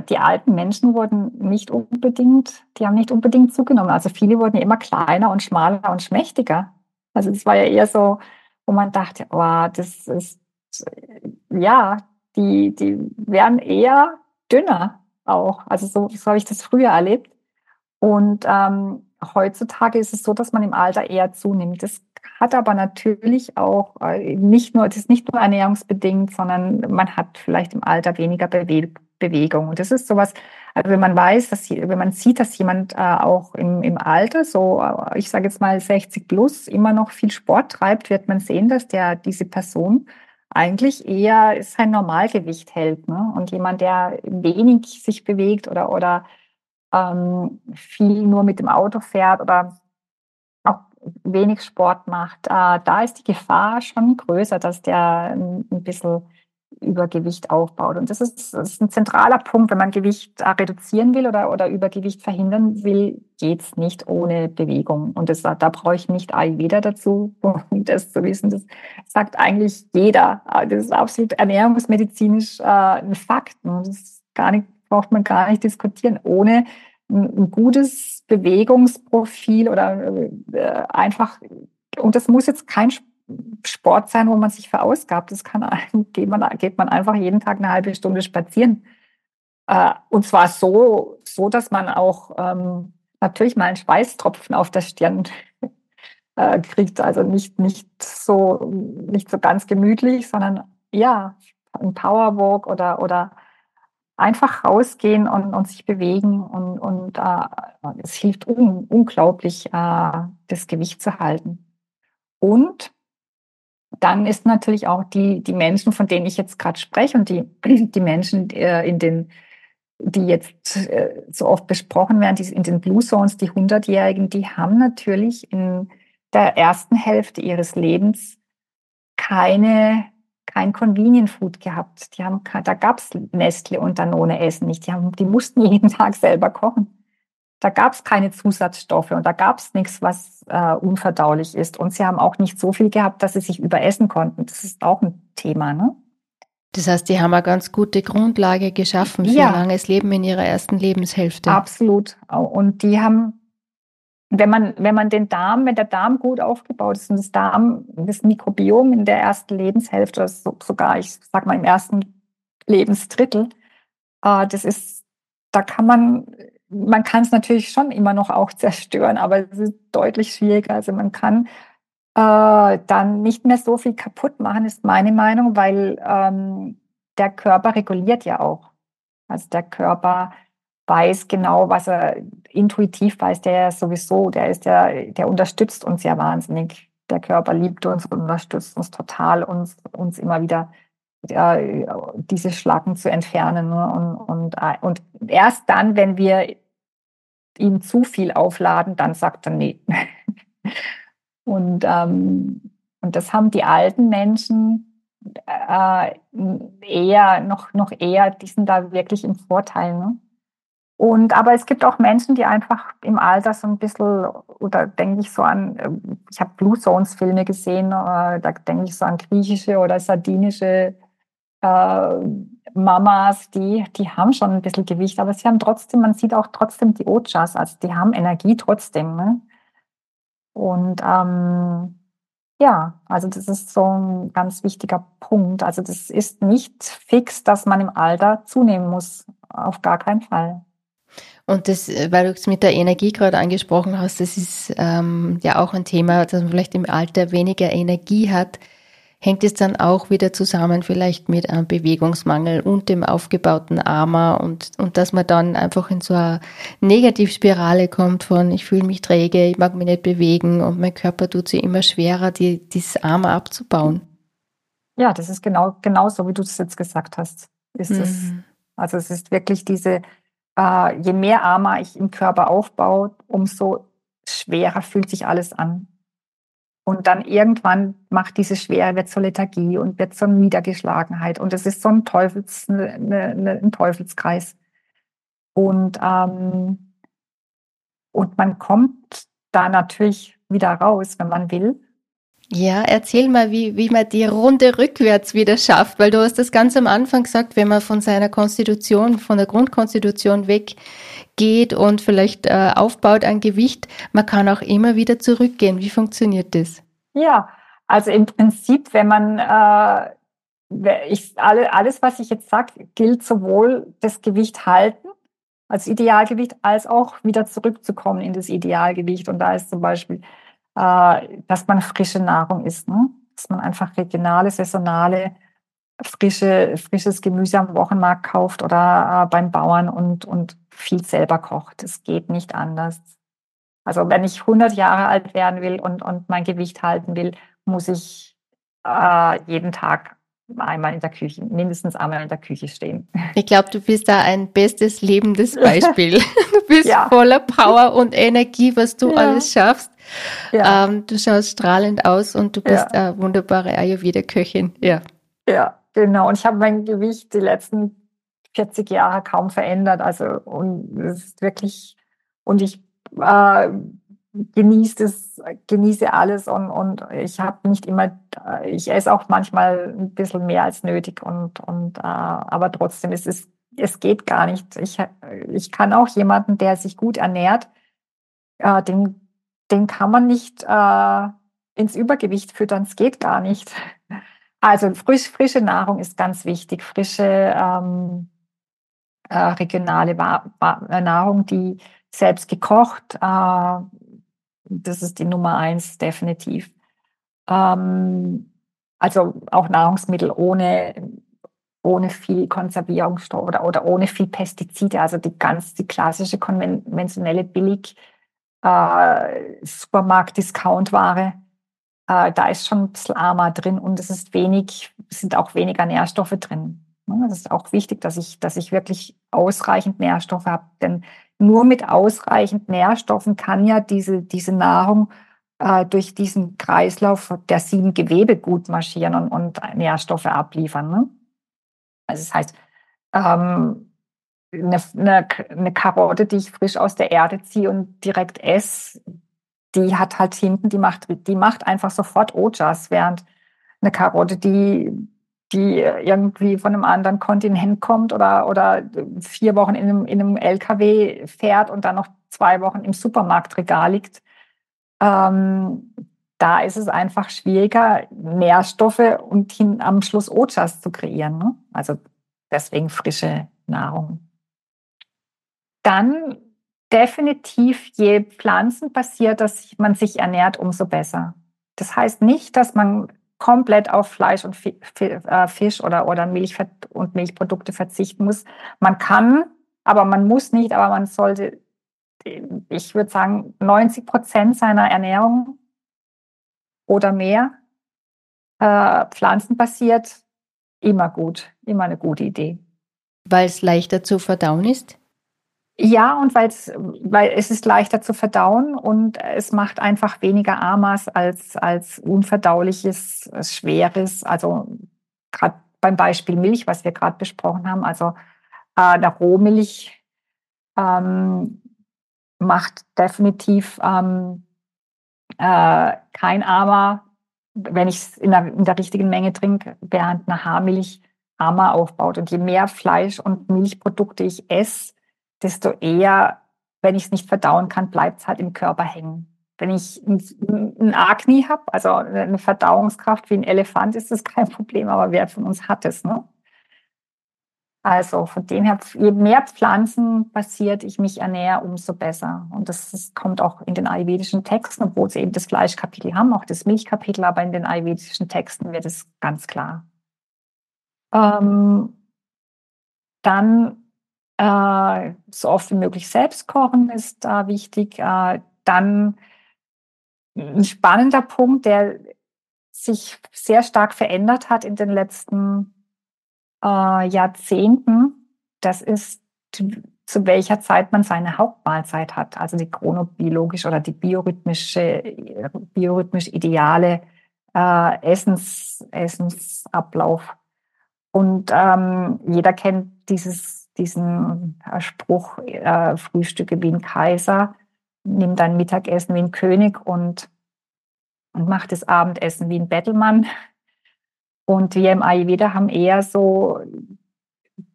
die alten Menschen wurden nicht unbedingt, die haben nicht unbedingt zugenommen. Also viele wurden immer kleiner und schmaler und schmächtiger. Also es war ja eher so, wo man dachte, oh, das ist, ja, die, die werden eher dünner auch. Also so, so habe ich das früher erlebt. Und ähm, heutzutage ist es so, dass man im Alter eher zunimmt. Das hat aber natürlich auch äh, nicht nur, das ist nicht nur ernährungsbedingt, sondern man hat vielleicht im Alter weniger Bewegung Bewegung. Und das ist sowas, also wenn man weiß, dass wenn man sieht, dass jemand äh, auch im, im Alter, so äh, ich sage jetzt mal 60 plus, immer noch viel Sport treibt, wird man sehen, dass der diese Person eigentlich eher sein Normalgewicht hält. Ne? Und jemand, der wenig sich bewegt oder, oder ähm, viel nur mit dem Auto fährt oder auch wenig Sport macht, äh, da ist die Gefahr schon größer, dass der ein, ein bisschen Übergewicht aufbaut. Und das ist, das ist ein zentraler Punkt, wenn man Gewicht äh, reduzieren will oder, oder Übergewicht verhindern will, geht es nicht ohne Bewegung. Und das, da brauche ich nicht Ayurveda dazu, um das zu wissen. Das sagt eigentlich jeder. Äh, das ist absolut ernährungsmedizinisch äh, ein Fakt. Das gar nicht, braucht man gar nicht diskutieren. Ohne ein, gutes Bewegungsprofil oder äh, einfach, und das muss jetzt kein Sport Sport sein, wo man sich verausgabt. Das kann geht man, geht man einfach jeden Tag eine halbe Stunde spazieren. Äh, und zwar so, so dass man auch ähm, natürlich mal einen Schweißtropfen auf der Stirn äh, kriegt. Also nicht, nicht, so, nicht so ganz gemütlich, sondern ja, ein Powerwalk oder, oder einfach rausgehen und, und sich bewegen. Und, und äh, es hilft un, unglaublich, äh, das Gewicht zu halten. Und dann ist natürlich auch die, die Menschen, von denen ich jetzt gerade spreche und die, die Menschen äh, in den, die jetzt äh, so oft besprochen werden, die in den Blue Zones, die 100-Jährigen, die haben natürlich in der ersten Hälfte ihres Lebens keine, kein Convenient Food gehabt. Die haben, da gab es Nestle und Danone Essen nicht. Die, haben, die mussten jeden Tag selber kochen. Da gab es keine Zusatzstoffe und da gab es nichts, was äh, unverdaulich ist. Und sie haben auch nicht so viel gehabt, dass sie sich überessen konnten. Das ist auch ein Thema, ne? Das heißt, die haben eine ganz gute Grundlage geschaffen für ja. langes Leben in ihrer ersten Lebenshälfte. Absolut. Und die haben, wenn man, wenn man den Darm, wenn der Darm gut aufgebaut ist und das Darm, das Mikrobiom in der ersten Lebenshälfte, oder sogar, ich sag mal im ersten Lebensdrittel, äh, das ist, da kann man man kann es natürlich schon immer noch auch zerstören, aber es ist deutlich schwieriger. Also man kann äh, dann nicht mehr so viel kaputt machen, ist meine Meinung, weil ähm, der Körper reguliert ja auch. Also der Körper weiß genau, was er intuitiv weiß, der sowieso, der ist der, der unterstützt uns ja wahnsinnig. Der Körper liebt uns und unterstützt uns total, uns, uns immer wieder äh, diese Schlacken zu entfernen. Ne? Und, und, äh, und erst dann, wenn wir ihm zu viel aufladen, dann sagt er nee. und, ähm, und das haben die alten Menschen äh, eher, noch, noch eher, die sind da wirklich im Vorteil. Ne? Und aber es gibt auch Menschen, die einfach im Alter so ein bisschen, oder denke ich so an, ich habe Blue Zones Filme gesehen, äh, da denke ich so an griechische oder sardinische äh, Mamas, die, die haben schon ein bisschen Gewicht, aber sie haben trotzdem, man sieht auch trotzdem die Ojas, also die haben Energie trotzdem. Ne? Und ähm, ja, also das ist so ein ganz wichtiger Punkt. Also das ist nicht fix, dass man im Alter zunehmen muss. Auf gar keinen Fall. Und das, äh, weil du es mit der Energie gerade angesprochen hast, das ist ähm, ja auch ein Thema, dass man vielleicht im Alter weniger Energie hat. Hängt es dann auch wieder zusammen vielleicht mit einem Bewegungsmangel und dem aufgebauten Arma und, und dass man dann einfach in so eine Negativspirale kommt von ich fühle mich träge, ich mag mich nicht bewegen und mein Körper tut sich immer schwerer, die, dieses Arma abzubauen. Ja, das ist genau, genau so, wie du es jetzt gesagt hast. Ist mhm. es. Also es ist wirklich diese, äh, je mehr Arma ich im Körper aufbaue, umso schwerer fühlt sich alles an. Und dann irgendwann macht diese Schwere, wird zur Lethargie und wird zur Niedergeschlagenheit. Und es ist so ein, Teufels, ne, ne, ne, ein Teufelskreis. Und, ähm, und man kommt da natürlich wieder raus, wenn man will. Ja, erzähl mal, wie, wie man die Runde rückwärts wieder schafft, weil du hast das ganz am Anfang gesagt, wenn man von seiner Konstitution, von der Grundkonstitution weggeht und vielleicht äh, aufbaut an Gewicht, man kann auch immer wieder zurückgehen. Wie funktioniert das? Ja, also im Prinzip, wenn man, äh, ich, alle, alles, was ich jetzt sage, gilt sowohl das Gewicht halten als Idealgewicht, als auch wieder zurückzukommen in das Idealgewicht. Und da ist zum Beispiel äh, dass man frische Nahrung isst, ne? dass man einfach regionale, saisonale, frische, frisches Gemüse am Wochenmarkt kauft oder äh, beim Bauern und, und viel selber kocht. Es geht nicht anders. Also wenn ich 100 Jahre alt werden will und, und mein Gewicht halten will, muss ich äh, jeden Tag einmal in der Küche, mindestens einmal in der Küche stehen. Ich glaube, du bist da ein bestes lebendes Beispiel. Du bist ja. voller Power und Energie, was du ja. alles schaffst. Ja. Ähm, du schaust strahlend aus und du bist ja. eine wunderbare Ayurveda-Köchin. Ja. Ja, genau. Und ich habe mein Gewicht die letzten 40 Jahre kaum verändert. Also, und es ist wirklich, und ich äh, genieße es, genieße alles und, und ich habe nicht immer, ich esse auch manchmal ein bisschen mehr als nötig und, und äh, aber trotzdem ist es, es geht gar nicht. Ich, ich kann auch jemanden, der sich gut ernährt, äh, den den kann man nicht äh, ins Übergewicht füttern. Es geht gar nicht. Also frisch, frische Nahrung ist ganz wichtig. Frische ähm, äh, regionale Wa Wa Nahrung, die selbst gekocht, äh, das ist die Nummer eins definitiv. Ähm, also auch Nahrungsmittel ohne ohne viel Konservierungsstoff oder, oder ohne viel Pestizide, also die ganz die klassische konventionelle Billig äh, Supermarkt-Discount-Ware. Äh, da ist schon ein bisschen Armer drin und es ist wenig, sind auch weniger Nährstoffe drin. Es ist auch wichtig, dass ich, dass ich wirklich ausreichend Nährstoffe habe. Denn nur mit ausreichend Nährstoffen kann ja diese, diese Nahrung äh, durch diesen Kreislauf der sieben Gewebe gut marschieren und, und Nährstoffe abliefern. Ne? Also das heißt, ähm, eine, eine, eine Karotte, die ich frisch aus der Erde ziehe und direkt esse, die hat halt hinten, die macht, die macht einfach sofort Ojas, während eine Karotte, die, die irgendwie von einem anderen Kontinent kommt oder, oder vier Wochen in einem, in einem LKW fährt und dann noch zwei Wochen im Supermarktregal liegt, ähm, da ist es einfach schwieriger, Nährstoffe und hin, am Schluss Ojas zu kreieren. Ne? Also deswegen frische Nahrung dann definitiv, je pflanzenbasiert dass man sich ernährt, umso besser. Das heißt nicht, dass man komplett auf Fleisch und äh, Fisch oder, oder Milch und Milchprodukte verzichten muss. Man kann aber man muss nicht, aber man sollte, ich würde sagen, 90 Prozent seiner Ernährung oder mehr äh, pflanzenbasiert, immer gut, immer eine gute Idee. Weil es leichter zu verdauen ist? Ja, und weil's, weil es ist leichter zu verdauen und es macht einfach weniger Amas als, als unverdauliches, schweres. Also gerade beim Beispiel Milch, was wir gerade besprochen haben, also äh, eine Rohmilch ähm, macht definitiv ähm, äh, kein Ama, wenn ich es in, in der, richtigen Menge trinke, während eine Haarmilch Ama aufbaut. Und je mehr Fleisch und Milchprodukte ich esse, desto eher, wenn ich es nicht verdauen kann, bleibt es halt im Körper hängen. Wenn ich ein Agni habe, also eine Verdauungskraft wie ein Elefant, ist das kein Problem, aber wer von uns hat es? Ne? Also von dem her, je mehr Pflanzen basiert ich mich ernähre, umso besser. Und das, das, kommt auch in den ayurvedischen Texten, obwohl sie eben das Fleischkapitel haben, auch das Milchkapitel, aber in den ayurvedischen Texten wird es ganz klar. Ähm, dann äh, so oft wie möglich selbst kochen ist da wichtig. Äh, dann ein spannender Punkt, der sich sehr stark verändert hat in den letzten äh, Jahrzehnten, das ist, zu welcher Zeit man seine Hauptmahlzeit hat, also die chronobiologisch oder die biorhythmische, biorhythmisch ideale äh, Essens, Essensablauf. Und ähm, jeder kennt dieses diesen äh, Spruch, äh, Frühstücke wie ein Kaiser, nimm dein Mittagessen wie ein König und, und mach das Abendessen wie ein Bettelmann. Und wir im Ayurveda haben eher so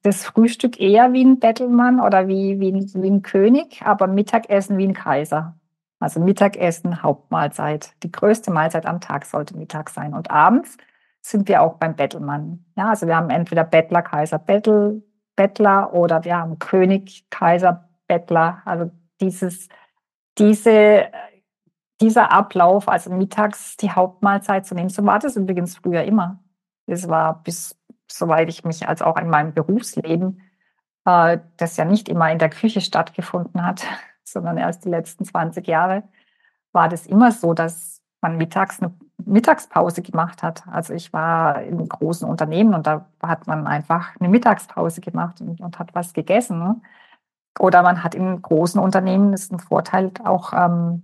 das Frühstück eher wie ein Bettelmann oder wie, wie, ein, wie ein König, aber Mittagessen wie ein Kaiser. Also Mittagessen, Hauptmahlzeit. Die größte Mahlzeit am Tag sollte Mittag sein. Und abends sind wir auch beim Bettelmann. Ja, also wir haben entweder Bettler, Kaiser, Bettel, Bettler oder wir haben König, Kaiser, Bettler. Also dieses, diese, dieser Ablauf, also mittags die Hauptmahlzeit zu nehmen, so war das übrigens früher immer. Das war bis, soweit ich mich als auch in meinem Berufsleben, äh, das ja nicht immer in der Küche stattgefunden hat, sondern erst die letzten 20 Jahre, war das immer so, dass man mittags eine Mittagspause gemacht hat. Also ich war in großen Unternehmen und da hat man einfach eine Mittagspause gemacht und, und hat was gegessen. Ne? Oder man hat in großen Unternehmen, das ist ein Vorteil, auch ähm,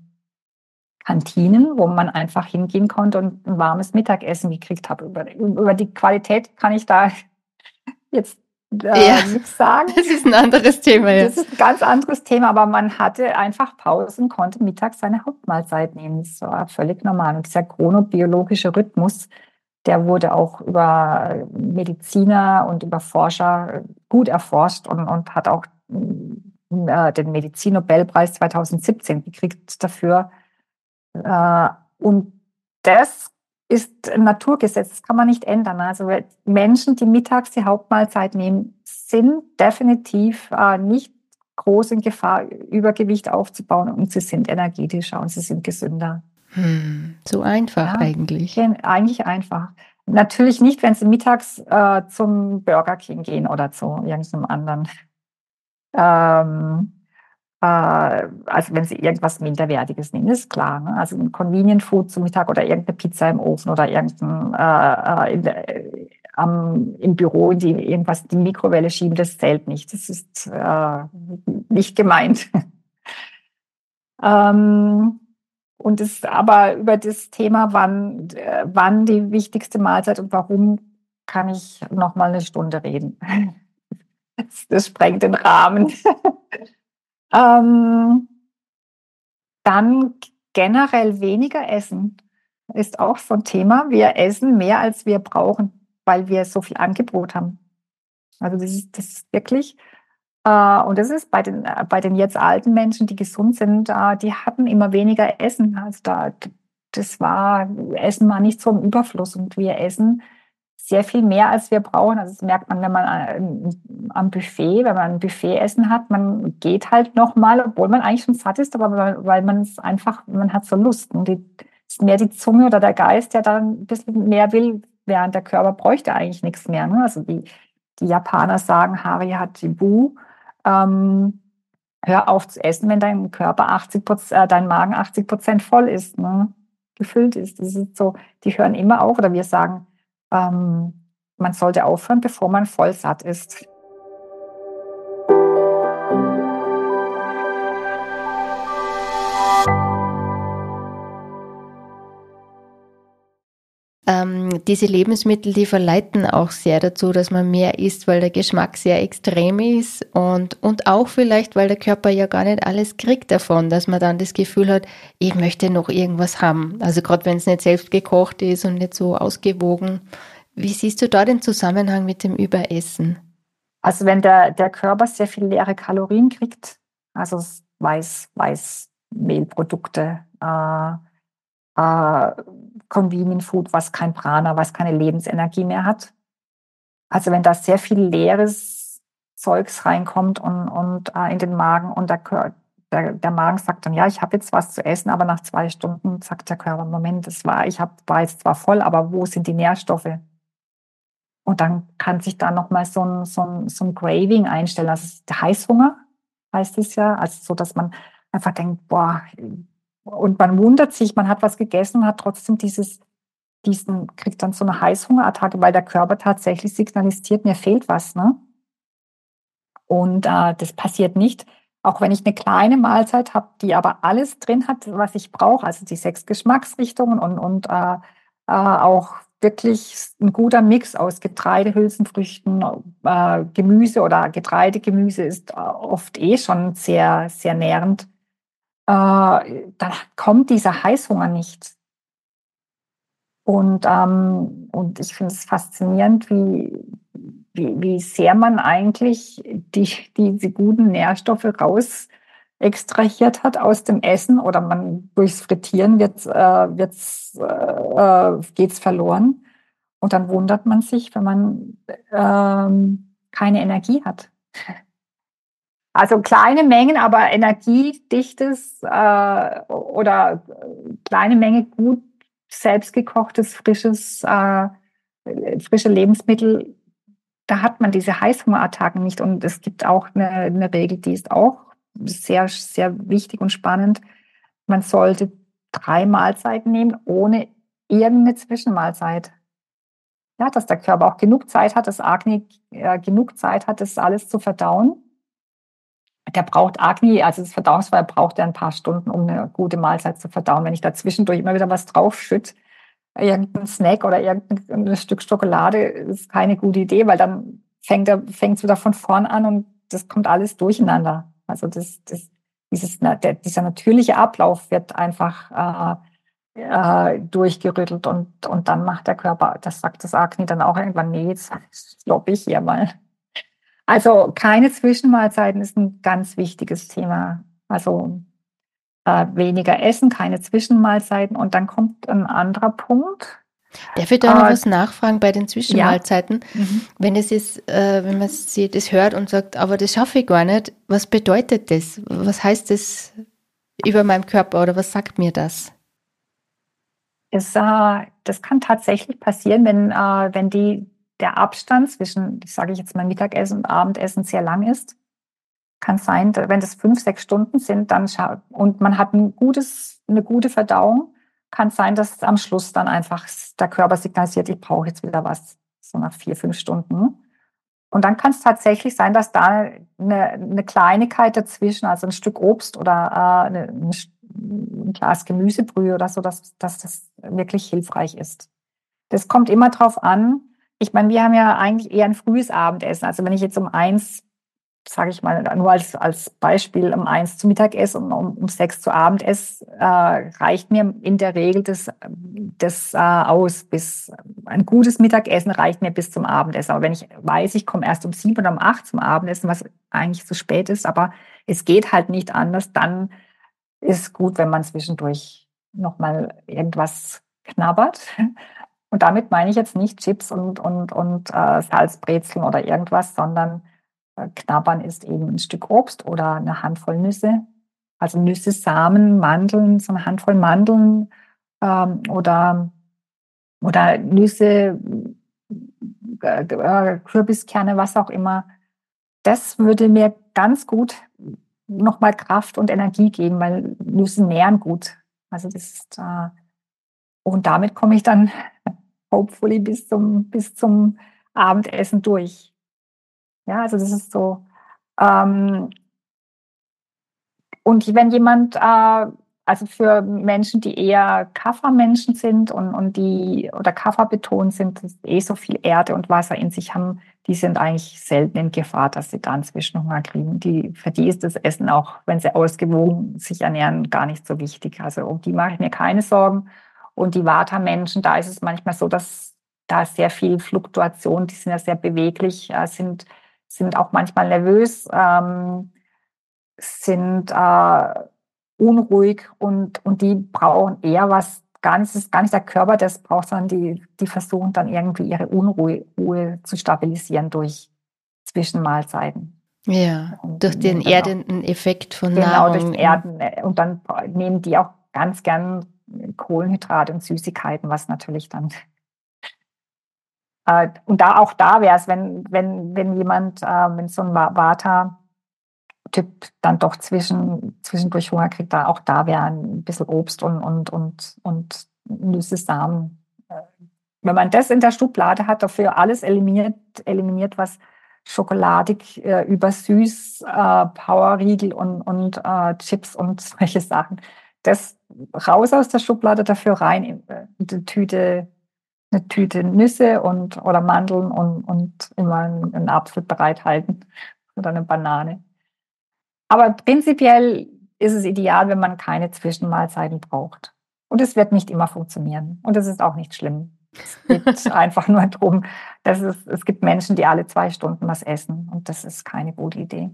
Kantinen, wo man einfach hingehen konnte und ein warmes Mittagessen gekriegt hat. Über, über die Qualität kann ich da jetzt äh, ja, nichts sagen. Das ist ein anderes Thema. Ja. Das ist ein ganz anderes Thema, aber man hatte einfach Pausen, konnte mittags seine Hauptmahlzeit nehmen. Das war völlig normal. Und dieser chronobiologische Rhythmus, der wurde auch über Mediziner und über Forscher gut erforscht und, und hat auch äh, den Medizinnobelpreis 2017 gekriegt dafür. Äh, und das ist ein Naturgesetz, das kann man nicht ändern. Also Menschen, die mittags die Hauptmahlzeit nehmen, sind definitiv äh, nicht groß in Gefahr, Übergewicht aufzubauen und sie sind energetischer und sie sind gesünder. Hm, so einfach ja, eigentlich. Eigentlich einfach. Natürlich nicht, wenn sie mittags äh, zum Burger King gehen oder zu irgendeinem anderen ähm, äh, also wenn Sie irgendwas Minderwertiges nehmen, ist klar. Ne? Also ein Convenient Food zum Mittag oder irgendeine Pizza im Ofen oder irgendein äh, äh der, äh, am, im Büro die, irgendwas in die Mikrowelle schieben, das zählt nicht. Das ist äh, nicht gemeint. ähm, und es aber über das Thema, wann, wann die wichtigste Mahlzeit und warum, kann ich noch mal eine Stunde reden. Das, das sprengt den Rahmen. Ähm, dann generell weniger essen ist auch so ein Thema. Wir essen mehr, als wir brauchen, weil wir so viel Angebot haben. Also das ist, das ist wirklich, äh, und das ist bei den, äh, bei den jetzt alten Menschen, die gesund sind, äh, die hatten immer weniger Essen. Also da, das war, Essen war nicht so im Überfluss und wir essen sehr viel mehr, als wir brauchen. Also das merkt man, wenn man äh, am Buffet, wenn man ein Buffetessen hat, man geht halt nochmal, obwohl man eigentlich schon satt ist, aber weil man es einfach, man hat so Lust. Und die, ist mehr die Zunge oder der Geist, der dann ein bisschen mehr will, während der Körper bräuchte eigentlich nichts mehr. Ne? Also die, die Japaner sagen, Hari hat Jibu, ähm, hör auf zu essen, wenn dein Körper 80% äh, dein Magen 80 Prozent voll ist, ne? gefüllt ist. Das ist so, die hören immer auf oder wir sagen, ähm, man sollte aufhören, bevor man voll satt ist. Ähm, diese Lebensmittel, die verleiten auch sehr dazu, dass man mehr isst, weil der Geschmack sehr extrem ist und, und auch vielleicht, weil der Körper ja gar nicht alles kriegt davon, dass man dann das Gefühl hat, ich möchte noch irgendwas haben. Also gerade wenn es nicht selbst gekocht ist und nicht so ausgewogen. Wie siehst du da den Zusammenhang mit dem Überessen? Also wenn der, der Körper sehr viel leere Kalorien kriegt, also Weiß, Weißmehlprodukte, äh, äh, Convenient Food, was kein Prana, was keine Lebensenergie mehr hat. Also wenn da sehr viel leeres Zeugs reinkommt und, und äh, in den Magen und der, der, der Magen sagt dann, ja, ich habe jetzt was zu essen, aber nach zwei Stunden sagt der Körper, Moment, das war, ich hab, war jetzt zwar voll, aber wo sind die Nährstoffe? Und dann kann sich da nochmal so ein, so, ein, so ein Craving einstellen. Also der Heißhunger heißt es ja, also so, dass man einfach denkt, boah, und man wundert sich, man hat was gegessen und hat trotzdem dieses, diesen, kriegt dann so eine Heißhungerattacke, weil der Körper tatsächlich signalisiert, mir fehlt was. Ne? Und äh, das passiert nicht. Auch wenn ich eine kleine Mahlzeit habe, die aber alles drin hat, was ich brauche, also die sechs Geschmacksrichtungen und, und äh, äh, auch wirklich ein guter Mix aus Getreide, Hülsenfrüchten, äh, Gemüse oder Getreidegemüse ist äh, oft eh schon sehr, sehr nährend äh, dann kommt dieser Heißhunger nicht. Und, ähm, und ich finde es faszinierend, wie, wie, wie sehr man eigentlich die, diese guten Nährstoffe raus extrahiert hat aus dem Essen oder man durchs Frittieren wird's, äh, wird's, äh, äh geht's verloren. Und dann wundert man sich, wenn man ähm, keine Energie hat. Also kleine Mengen, aber energiedichtes äh, oder kleine Menge gut selbstgekochtes, frisches, äh, frische Lebensmittel, da hat man diese Heißhungerattacken nicht. Und es gibt auch eine, eine Regel, die ist auch sehr, sehr wichtig und spannend. Man sollte drei Mahlzeiten nehmen, ohne irgendeine Zwischenmahlzeit. Ja, dass der Körper auch genug Zeit hat, dass Agni äh, genug Zeit hat, das alles zu verdauen der braucht Agni, also das Verdauungsfeuer braucht er ein paar Stunden, um eine gute Mahlzeit zu verdauen. Wenn ich da zwischendurch immer wieder was draufschütte, irgendein Snack oder irgendein Stück Schokolade, ist keine gute Idee, weil dann fängt er fängt wieder von vorn an und das kommt alles durcheinander. Also das, das dieses, der, dieser natürliche Ablauf wird einfach äh, äh, durchgerüttelt und, und dann macht der Körper, das sagt das Agni dann auch irgendwann, nee, jetzt stoppe ich hier mal. Also keine Zwischenmahlzeiten ist ein ganz wichtiges Thema. Also äh, weniger essen, keine Zwischenmahlzeiten. Und dann kommt ein anderer Punkt. Darf ich da noch äh, was nachfragen bei den Zwischenmahlzeiten? Ja. Mhm. Wenn es ist, äh, wenn man sie das hört und sagt, aber das schaffe ich gar nicht, was bedeutet das? Was heißt das über meinem Körper oder was sagt mir das? Es, äh, das kann tatsächlich passieren, wenn, äh, wenn die der Abstand zwischen, ich sage jetzt mal Mittagessen und Abendessen sehr lang ist. Kann sein, wenn das fünf, sechs Stunden sind, dann und man hat ein gutes, eine gute Verdauung, kann sein, dass am Schluss dann einfach der Körper signalisiert, ich brauche jetzt wieder was, so nach vier, fünf Stunden. Und dann kann es tatsächlich sein, dass da eine, eine Kleinigkeit dazwischen, also ein Stück Obst oder äh, eine, ein Glas Gemüsebrühe oder so, dass, dass das wirklich hilfreich ist. Das kommt immer darauf an, ich meine, wir haben ja eigentlich eher ein frühes Abendessen. Also wenn ich jetzt um eins, sage ich mal, nur als, als Beispiel um eins zu Mittag esse und um, um sechs zu Abend esse, äh, reicht mir in der Regel das, das äh, aus. Bis ein gutes Mittagessen reicht mir bis zum Abendessen. Aber wenn ich weiß, ich komme erst um sieben oder um acht zum Abendessen, was eigentlich zu spät ist, aber es geht halt nicht anders, dann ist gut, wenn man zwischendurch nochmal irgendwas knabbert. Und damit meine ich jetzt nicht Chips und, und, und äh, Salzbrezeln oder irgendwas, sondern äh, Knabbern ist eben ein Stück Obst oder eine Handvoll Nüsse. Also Nüsse, Samen, Mandeln, so eine Handvoll Mandeln ähm, oder, oder Nüsse, äh, äh Kürbiskerne, was auch immer. das würde mir ganz gut nochmal Kraft und Energie geben, weil Nüsse nähren gut. Also das ist, äh, und damit komme ich dann hopefully bis zum, bis zum Abendessen durch. Ja, also das ist so. Ähm, und wenn jemand äh, also für Menschen, die eher Kaffermenschen sind und, und die oder Kaffer betont sind, eh so viel Erde und Wasser in sich haben, die sind eigentlich selten in Gefahr, dass sie dann Zwischenhunger kriegen. Die, für die ist das Essen auch, wenn sie ausgewogen sich ernähren, gar nicht so wichtig. Also um die mache ich mir keine Sorgen. Und die Vata-Menschen, da ist es manchmal so, dass da sehr viel Fluktuation, die sind ja sehr beweglich, sind, sind auch manchmal nervös, ähm, sind äh, unruhig und, und die brauchen eher was, gar nicht, ist gar nicht der Körper, das braucht, sondern die, die versuchen dann irgendwie ihre Unruhe Ruhe zu stabilisieren durch Zwischenmahlzeiten. Ja, und durch den erdenden Effekt von genau, Nahrung. Genau, durch Erden. Und dann nehmen die auch ganz gern Kohlenhydrate und Süßigkeiten, was natürlich dann äh, und da auch da wäre es, wenn, wenn, wenn jemand, äh, wenn so ein Vata Typ dann doch zwischen, zwischendurch Hunger kriegt, da auch da wäre ein bisschen Obst und, und, und, und Nüsse, Samen. Äh, wenn man das in der Schublade hat, dafür alles eliminiert, eliminiert was schokoladig, äh, übersüß, äh, Powerriegel und, und äh, Chips und solche Sachen. Das raus aus der Schublade, dafür rein in, äh, in eine Tüte, eine Tüte Nüsse und, oder Mandeln und, und immer einen, einen Apfel bereithalten oder eine Banane. Aber prinzipiell ist es ideal, wenn man keine Zwischenmahlzeiten braucht. Und es wird nicht immer funktionieren. Und es ist auch nicht schlimm. Es geht einfach nur darum, dass es, es gibt Menschen, die alle zwei Stunden was essen. Und das ist keine gute Idee.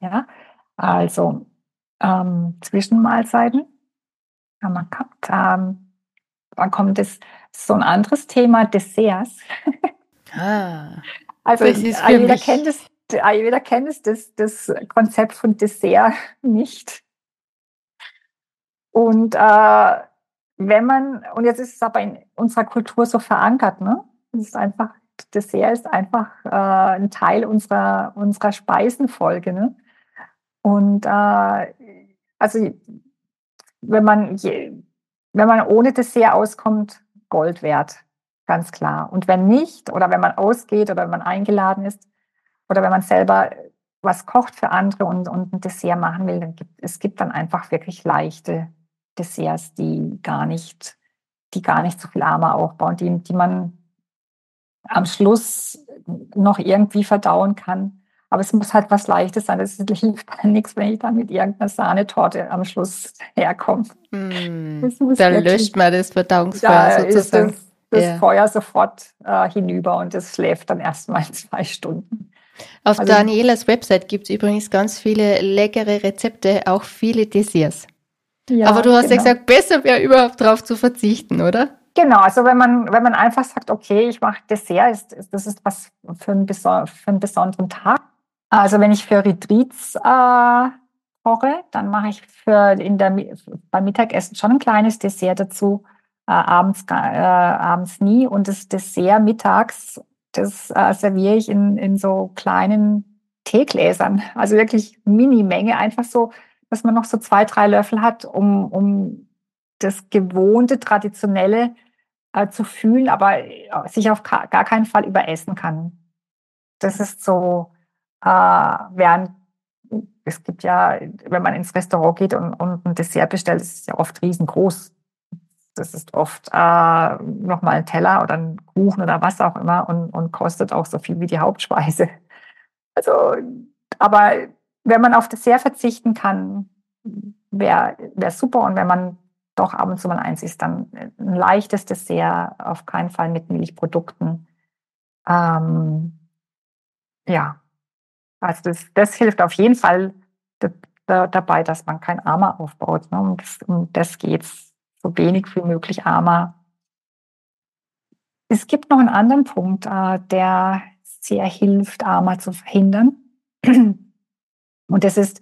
Ja, also ähm, Zwischenmahlzeiten haben wir gehabt. Ähm, dann kommt es so ein anderes Thema, Desserts. Ah, also jeder kennt es Ayurveda kennt das, das Konzept von Dessert nicht. Und äh, wenn man, und jetzt ist es aber in unserer Kultur so verankert, ne? Es ist einfach, Dessert ist einfach äh, ein Teil unserer, unserer Speisenfolge, ne? Und äh, also wenn man, wenn man ohne Dessert auskommt, Gold wert, ganz klar. Und wenn nicht, oder wenn man ausgeht oder wenn man eingeladen ist, oder wenn man selber was kocht für andere und, und ein Dessert machen will, dann gibt es gibt dann einfach wirklich leichte Desserts, die gar nicht, die gar nicht so viel Armer aufbauen, die, die man am Schluss noch irgendwie verdauen kann. Aber es muss halt was Leichtes sein. Es hilft dann nichts, wenn ich dann mit irgendeiner Sahnetorte am Schluss herkomme. Mm, da löscht man das Verdauungsfeuer da sozusagen. Das, das ja. Feuer sofort äh, hinüber und es schläft dann erstmal zwei Stunden. Auf also, Danielas Website gibt es übrigens ganz viele leckere Rezepte, auch viele Desserts. Ja, Aber du hast genau. ja gesagt, besser wäre überhaupt darauf zu verzichten, oder? Genau, also wenn man, wenn man einfach sagt, okay, ich mache Dessert, ist, ist, das ist was für einen, für einen besonderen Tag. Also wenn ich für Retreats äh, koche, dann mache ich für in der, beim Mittagessen schon ein kleines Dessert dazu, äh, abends, äh, abends nie. Und das Dessert mittags das äh, serviere ich in, in so kleinen Teegläsern, also wirklich Mini-Menge, einfach so, dass man noch so zwei, drei Löffel hat, um, um das gewohnte, traditionelle äh, zu fühlen, aber äh, sich auf gar keinen Fall überessen kann. Das ist so, äh, während es gibt ja, wenn man ins Restaurant geht und, und ein Dessert bestellt, ist es ja oft riesengroß. Das ist oft äh, nochmal ein Teller oder ein Kuchen oder was auch immer und, und kostet auch so viel wie die Hauptspeise. Also, aber wenn man auf Dessert verzichten kann, wäre wär super. Und wenn man doch ab und zu mal eins isst, dann ein leichtes Dessert, auf keinen Fall mit Milchprodukten. Ähm, ja, also das, das hilft auf jeden Fall dabei, dass man kein Armer aufbaut. Ne? Um, das, um das geht's so wenig wie möglich armer. Es gibt noch einen anderen Punkt, äh, der sehr hilft, armer zu verhindern. Und das ist,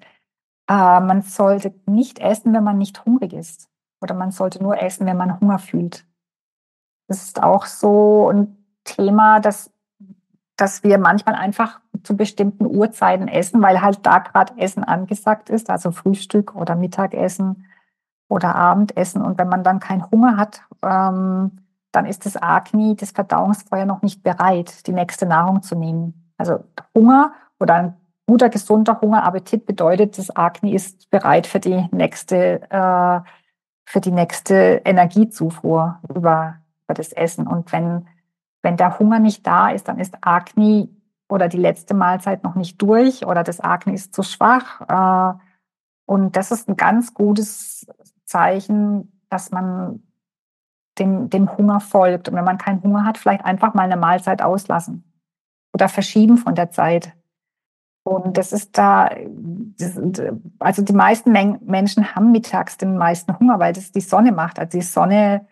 äh, man sollte nicht essen, wenn man nicht hungrig ist. Oder man sollte nur essen, wenn man Hunger fühlt. Das ist auch so ein Thema, das dass wir manchmal einfach zu bestimmten Uhrzeiten essen, weil halt da gerade Essen angesagt ist, also Frühstück oder Mittagessen oder Abendessen. Und wenn man dann keinen Hunger hat, ähm, dann ist das Agni, das Verdauungsfeuer noch nicht bereit, die nächste Nahrung zu nehmen. Also Hunger oder ein guter, gesunder Hungerappetit bedeutet, das Agni ist bereit für die nächste, äh, für die nächste Energiezufuhr über, über das Essen. Und wenn wenn der Hunger nicht da ist, dann ist Agni oder die letzte Mahlzeit noch nicht durch oder das Agni ist zu schwach. Äh, und das ist ein ganz gutes Zeichen, dass man dem, dem Hunger folgt. Und wenn man keinen Hunger hat, vielleicht einfach mal eine Mahlzeit auslassen oder verschieben von der Zeit. Und das ist da, das, also die meisten Menschen haben mittags den meisten Hunger, weil das die Sonne macht. Also die Sonne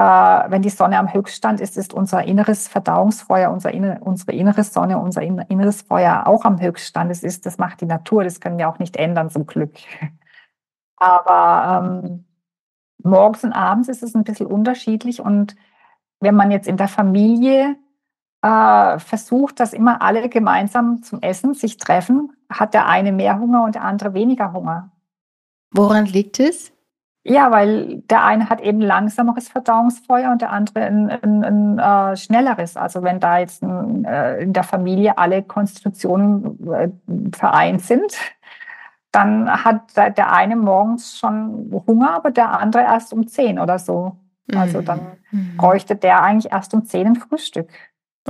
wenn die Sonne am Höchststand ist, ist unser inneres Verdauungsfeuer, unser, unsere innere Sonne, unser inneres Feuer auch am Höchststand. Das, ist, das macht die Natur, das können wir auch nicht ändern zum Glück. Aber ähm, morgens und abends ist es ein bisschen unterschiedlich. Und wenn man jetzt in der Familie äh, versucht, dass immer alle gemeinsam zum Essen sich treffen, hat der eine mehr Hunger und der andere weniger Hunger. Woran liegt es? Ja, weil der eine hat eben langsameres Verdauungsfeuer und der andere ein, ein, ein äh, schnelleres. Also wenn da jetzt äh, in der Familie alle Konstitutionen äh, vereint sind, dann hat der eine morgens schon Hunger, aber der andere erst um zehn oder so. Also dann mhm. bräuchte der eigentlich erst um zehn ein Frühstück.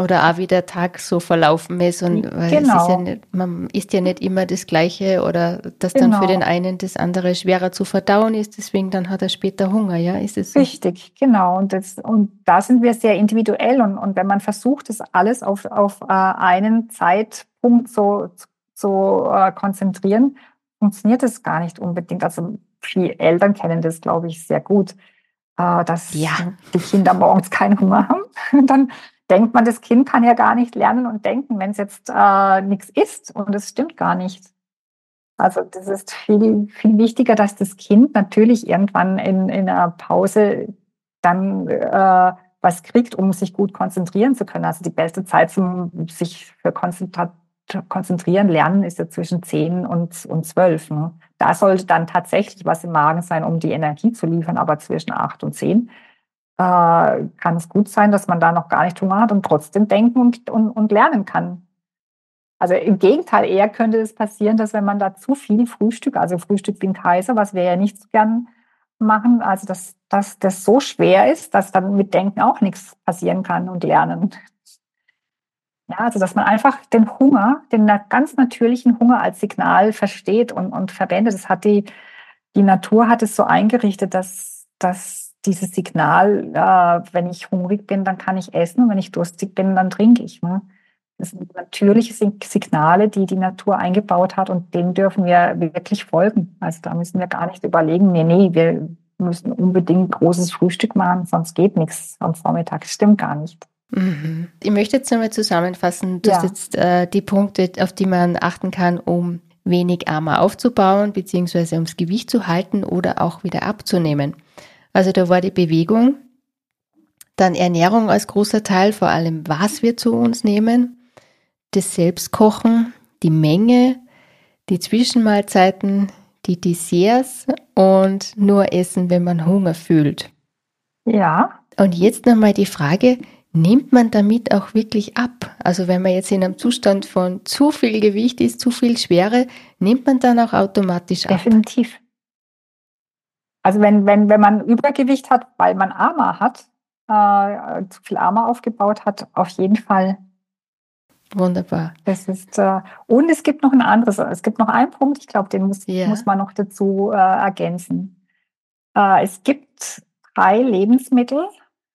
Oder auch wie der Tag so verlaufen ist und genau. es ist ja genau. nicht, man isst ja nicht immer das Gleiche oder dass genau. dann für genau. den einen das andere schwerer zu verdauen ist, deswegen dann hat er später Hunger, ja, ist es so? Richtig, genau. Und, das, und da sind wir sehr individuell und, und wenn man versucht, das alles auf, auf äh, einen Zeitpunkt so zu äh, konzentrieren, funktioniert das gar nicht unbedingt. Also viele Eltern kennen das, glaube ich, sehr gut, äh, dass ja. die Kinder morgens keinen Hunger haben. Und dann denkt man, das Kind kann ja gar nicht lernen und denken, wenn es jetzt äh, nichts isst. Und das stimmt gar nicht. Also das ist viel, viel wichtiger, dass das Kind natürlich irgendwann in, in einer Pause dann äh, was kriegt, um sich gut konzentrieren zu können. Also die beste Zeit zum sich für Konzentrat konzentrieren lernen ist ja zwischen 10 und, und 12. Ne? Da sollte dann tatsächlich was im Magen sein, um die Energie zu liefern, aber zwischen 8 und 10 äh, kann es gut sein, dass man da noch gar nicht Hunger hat und trotzdem denken und, und, und lernen kann. Also im Gegenteil, eher könnte es passieren, dass wenn man da zu viel Frühstück, also Frühstück wie ein Kaiser, was wir ja nicht so gern machen, also dass, dass das so schwer ist, dass dann mit Denken auch nichts passieren kann und Lernen. Ja, also dass man einfach den Hunger, den ganz natürlichen Hunger als Signal versteht und, und verwendet. Das hat die, die Natur hat es so eingerichtet, dass, dass dieses Signal, äh, wenn ich hungrig bin, dann kann ich essen und wenn ich durstig bin, dann trinke ich. Ne? Das sind natürliche Signale, die die Natur eingebaut hat und denen dürfen wir wirklich folgen. Also da müssen wir gar nicht überlegen, nee, nee, wir müssen unbedingt großes Frühstück machen, sonst geht nichts am Vormittag. Das stimmt gar nicht. Mhm. Ich möchte jetzt nochmal zusammenfassen. Du ja. hast jetzt äh, die Punkte, auf die man achten kann, um wenig Armer aufzubauen, beziehungsweise ums Gewicht zu halten oder auch wieder abzunehmen. Also da war die Bewegung, dann Ernährung als großer Teil, vor allem was wir zu uns nehmen, das Selbstkochen, die Menge, die Zwischenmahlzeiten, die Desserts und nur essen, wenn man Hunger fühlt. Ja. Und jetzt nochmal die Frage, nimmt man damit auch wirklich ab? Also wenn man jetzt in einem Zustand von zu viel Gewicht ist, zu viel Schwere, nimmt man dann auch automatisch ab? Definitiv. Also wenn, wenn, wenn man Übergewicht hat, weil man Armer hat, äh, zu viel Armer aufgebaut hat, auf jeden Fall. Wunderbar. Das ist, äh, und es gibt noch ein anderes, es gibt noch einen Punkt, ich glaube, den muss, ja. muss man noch dazu äh, ergänzen. Äh, es gibt drei Lebensmittel,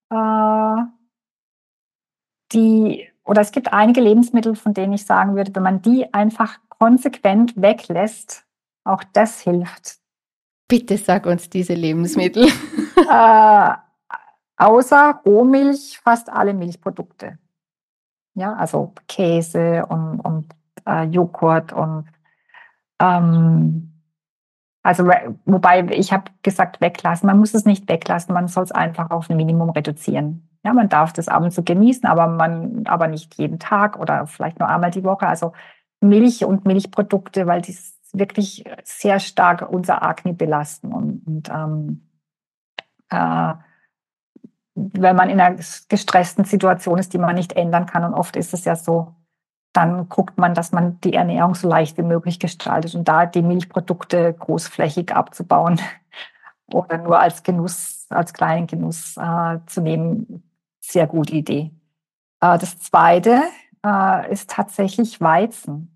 äh, die, oder es gibt einige Lebensmittel, von denen ich sagen würde, wenn man die einfach konsequent weglässt, auch das hilft. Bitte sag uns diese Lebensmittel. äh, außer Rohmilch fast alle Milchprodukte. Ja, also Käse und, und äh, Joghurt und ähm, Also wobei ich habe gesagt, weglassen. Man muss es nicht weglassen, man soll es einfach auf ein Minimum reduzieren. Ja, man darf das ab und zu genießen, aber man, aber nicht jeden Tag oder vielleicht nur einmal die Woche. Also Milch und Milchprodukte, weil die wirklich sehr stark unser Akne belasten und, und ähm, äh, wenn man in einer gestressten Situation ist, die man nicht ändern kann. Und oft ist es ja so, dann guckt man, dass man die Ernährung so leicht wie möglich gestaltet und da die Milchprodukte großflächig abzubauen oder nur als Genuss, als kleinen Genuss äh, zu nehmen, sehr gute Idee. Äh, das zweite äh, ist tatsächlich Weizen.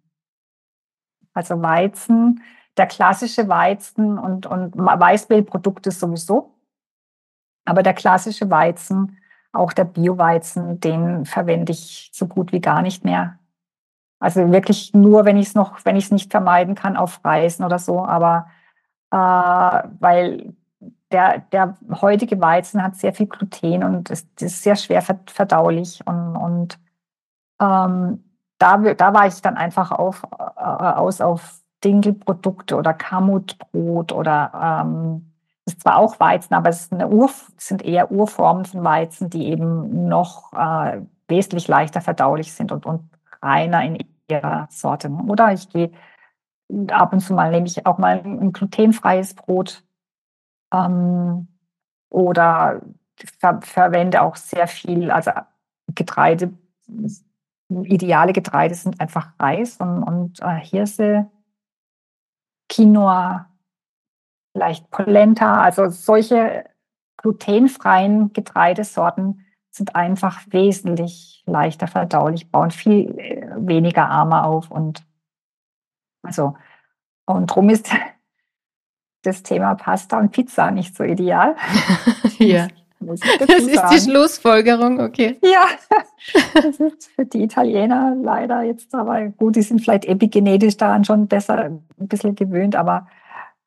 Also Weizen, der klassische Weizen und, und Weißmehlprodukte sowieso aber der klassische Weizen, auch der Bio-Weizen, den verwende ich so gut wie gar nicht mehr. Also wirklich nur, wenn ich es noch, wenn ich es nicht vermeiden kann, auf Reisen oder so. Aber äh, weil der, der heutige Weizen hat sehr viel Gluten und ist, ist sehr schwer verdaulich. Und, und ähm, da, da war ich dann einfach auf, äh, aus auf Dinkelprodukte oder Kamutbrot oder ähm, ist zwar auch Weizen, aber es Ur, sind eher Urformen von Weizen, die eben noch äh, wesentlich leichter verdaulich sind und, und reiner in ihrer Sorte. Oder ich gehe ab und zu mal, nehme ich auch mal ein glutenfreies Brot ähm, oder ver verwende auch sehr viel, also Getreide, ideale Getreide sind einfach Reis und, und äh, Hirse, Quinoa, vielleicht Polenta, also solche glutenfreien Getreidesorten sind einfach wesentlich leichter verdaulich, bauen viel äh, weniger Arme auf und also und drum ist das Thema Pasta und Pizza nicht so ideal. ja. Das ist sagen. die Schlussfolgerung, okay. Ja, das ist für die Italiener leider jetzt, aber gut, die sind vielleicht epigenetisch daran schon besser ein bisschen gewöhnt, aber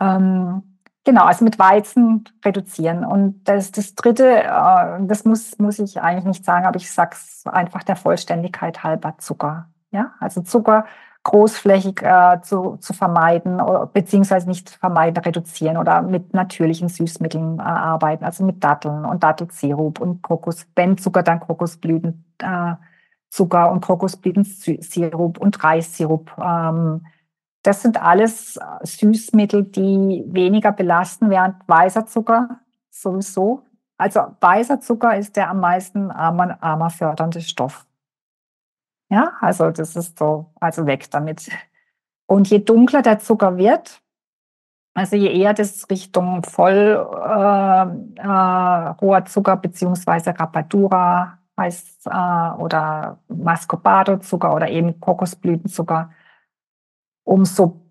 ähm, Genau, also mit Weizen reduzieren. Und das, das Dritte, äh, das muss, muss ich eigentlich nicht sagen, aber ich sage es einfach der Vollständigkeit halber Zucker. Ja, also Zucker großflächig äh, zu, zu vermeiden, beziehungsweise nicht vermeiden, reduzieren oder mit natürlichen Süßmitteln äh, arbeiten, also mit Datteln und Dattelsirup und Kokos, wenn Zucker, dann Kokosblütenzucker äh, Zucker und Kokosblütensirup und Reissirup. Ähm, das sind alles äh, Süßmittel, die weniger belasten, während weißer Zucker sowieso. Also weißer Zucker ist der am meisten armer, armer fördernde Stoff. Ja, also das ist so, also weg damit. Und je dunkler der Zucker wird, also je eher das Richtung voll äh, äh, hoher Zucker beziehungsweise Rapadura heißt äh, oder Mascobado Zucker oder eben Kokosblütenzucker, umso,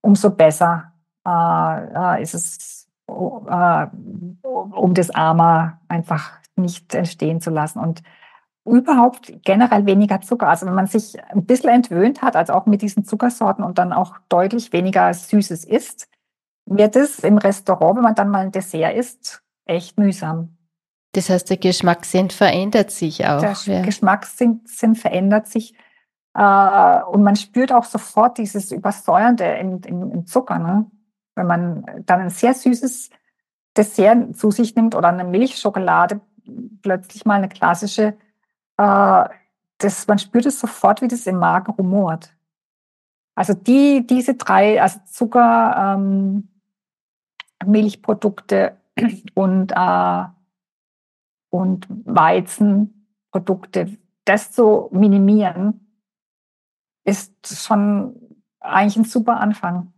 umso besser äh, äh, ist es, äh, um das Armer einfach nicht entstehen zu lassen. Und überhaupt generell weniger Zucker. Also wenn man sich ein bisschen entwöhnt hat, also auch mit diesen Zuckersorten und dann auch deutlich weniger Süßes isst, wird es im Restaurant, wenn man dann mal ein Dessert isst, echt mühsam. Das heißt, der Geschmackssinn verändert sich auch. Der ja. Geschmackssinn verändert sich. Äh, und man spürt auch sofort dieses Übersäuernde im, im, im Zucker. Ne? Wenn man dann ein sehr süßes Dessert zu sich nimmt oder eine Milchschokolade, plötzlich mal eine klassische, äh, das, man spürt es sofort, wie das im Magen rumort. Also die, diese drei, also Zucker, ähm, Milchprodukte und, äh, und Weizenprodukte, das zu minimieren, ist schon eigentlich ein super Anfang.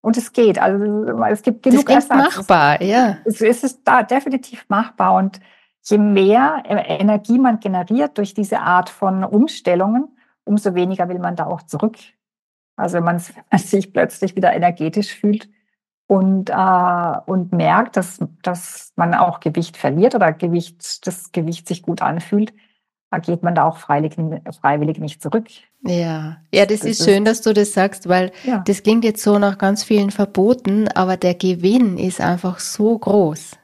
Und es geht. Also es gibt genug das ist machbar, ja. Es, es ist da definitiv machbar. Und je mehr Energie man generiert durch diese Art von Umstellungen, umso weniger will man da auch zurück. Also wenn man, sich plötzlich wieder energetisch fühlt und, äh, und merkt, dass, dass man auch Gewicht verliert oder Gewicht, das Gewicht sich gut anfühlt, da geht man da auch freiwillig, freiwillig nicht zurück. Ja, ja, das, das ist schön, dass du das sagst, weil ja. das klingt jetzt so nach ganz vielen Verboten, aber der Gewinn ist einfach so groß.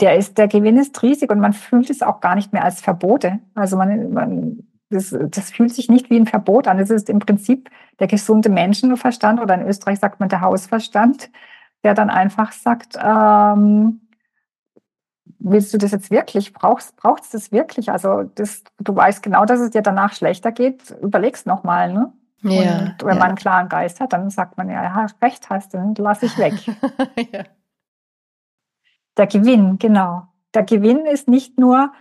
Der ist, der Gewinn ist riesig und man fühlt es auch gar nicht mehr als Verbote. Also man, man das, das fühlt sich nicht wie ein Verbot an. Es ist im Prinzip der gesunde Menschenverstand oder in Österreich sagt man der Hausverstand, der dann einfach sagt, ähm, willst du das jetzt wirklich? Brauchst braucht's das wirklich? Also das, du weißt genau, dass es dir danach schlechter geht. Überlegst nochmal, ne? Ja, und wenn ja. man einen klaren Geist hat, dann sagt man ja, ja recht hast du, dann lass ich weg. ja. Der Gewinn, genau. Der Gewinn ist nicht nur,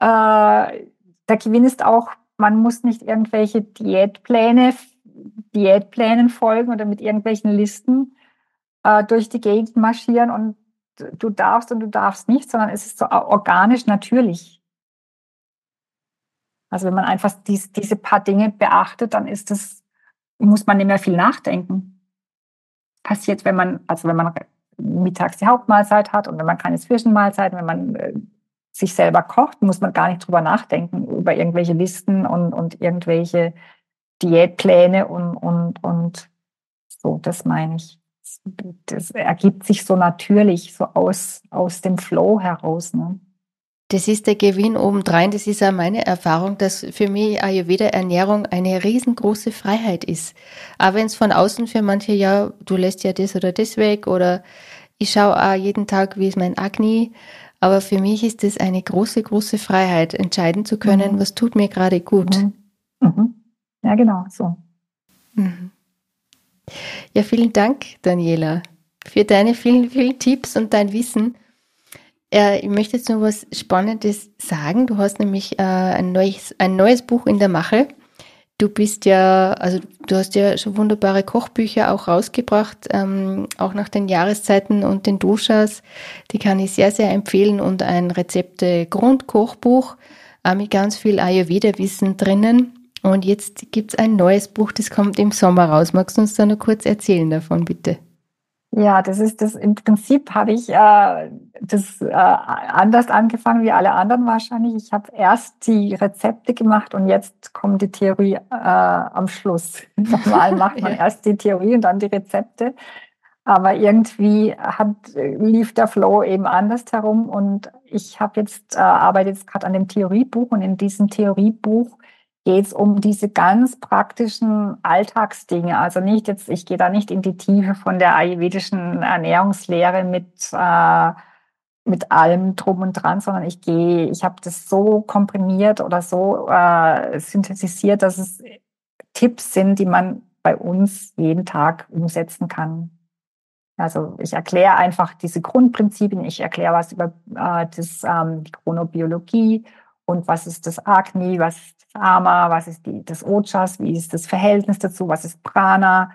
äh, der Gewinn ist auch, man muss nicht irgendwelche Diätpläne, Diätplänen folgen oder mit irgendwelchen Listen äh, durch die Gegend marschieren und du darfst und du darfst nicht, sondern es ist so organisch natürlich. Also wenn man einfach dies, diese paar Dinge beachtet, dann ist das, muss man nicht mehr viel nachdenken. Passiert, wenn man, also wenn man mittags die Hauptmahlzeit hat und wenn man keine Zwischenmahlzeiten, wenn man äh, sich selber kocht, muss man gar nicht drüber nachdenken, über irgendwelche Listen und, und irgendwelche Diätpläne und, und, und so, das meine ich. Das ergibt sich so natürlich, so aus, aus dem Flow heraus. Ne? Das ist der Gewinn obendrein. Das ist auch meine Erfahrung, dass für mich Ayurveda Ernährung eine riesengroße Freiheit ist. Aber wenn es von außen für manche, ja, du lässt ja das oder das weg oder ich schaue auch jeden Tag, wie ist mein Agni. Aber für mich ist es eine große, große Freiheit, entscheiden zu können, mhm. was tut mir gerade gut. Mhm. Mhm. Ja, genau, so. Mhm. Ja, vielen Dank, Daniela, für deine vielen, vielen Tipps und dein Wissen. Äh, ich möchte jetzt noch was Spannendes sagen. Du hast nämlich äh, ein, neues, ein neues Buch in der Mache. Du bist ja, also du hast ja schon wunderbare Kochbücher auch rausgebracht, ähm, auch nach den Jahreszeiten und den Doshas. Die kann ich sehr, sehr empfehlen und ein Rezepte-Grundkochbuch äh, mit ganz viel Ayurveda-Wissen drinnen. Und jetzt gibt es ein neues Buch, das kommt im Sommer raus. Magst du uns da noch kurz erzählen davon, bitte? Ja, das ist das. Im Prinzip habe ich äh, das äh, anders angefangen wie alle anderen wahrscheinlich. Ich habe erst die Rezepte gemacht und jetzt kommt die Theorie äh, am Schluss. Normal macht man ja. erst die Theorie und dann die Rezepte. Aber irgendwie hat, lief der Flow eben anders herum und ich habe jetzt äh, arbeite jetzt gerade an dem Theoriebuch und in diesem Theoriebuch geht es um diese ganz praktischen Alltagsdinge. Also nicht jetzt, ich gehe da nicht in die Tiefe von der ayurvedischen Ernährungslehre mit, äh, mit allem drum und dran, sondern ich gehe, ich habe das so komprimiert oder so äh, synthetisiert, dass es Tipps sind, die man bei uns jeden Tag umsetzen kann. Also ich erkläre einfach diese Grundprinzipien, ich erkläre was über äh, das, ähm, die Chronobiologie und was ist das Agni, was Ama, was ist die, das Ojas, wie ist das Verhältnis dazu, was ist Prana.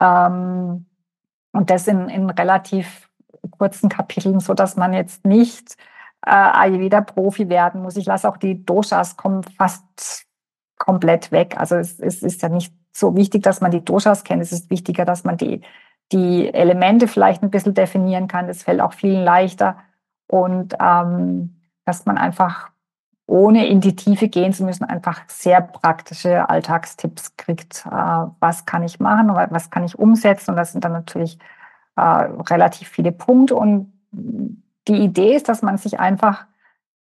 Ähm, und das in, in relativ kurzen Kapiteln, so dass man jetzt nicht äh, Ayurveda-Profi werden muss. Ich lasse auch die Doshas kommen fast komplett weg. Also es, es ist ja nicht so wichtig, dass man die Doshas kennt. Es ist wichtiger, dass man die, die Elemente vielleicht ein bisschen definieren kann. Das fällt auch vielen leichter. Und ähm, dass man einfach ohne in die Tiefe gehen zu müssen, einfach sehr praktische Alltagstipps kriegt. Äh, was kann ich machen, was kann ich umsetzen? Und das sind dann natürlich äh, relativ viele Punkte. Und die Idee ist, dass man sich einfach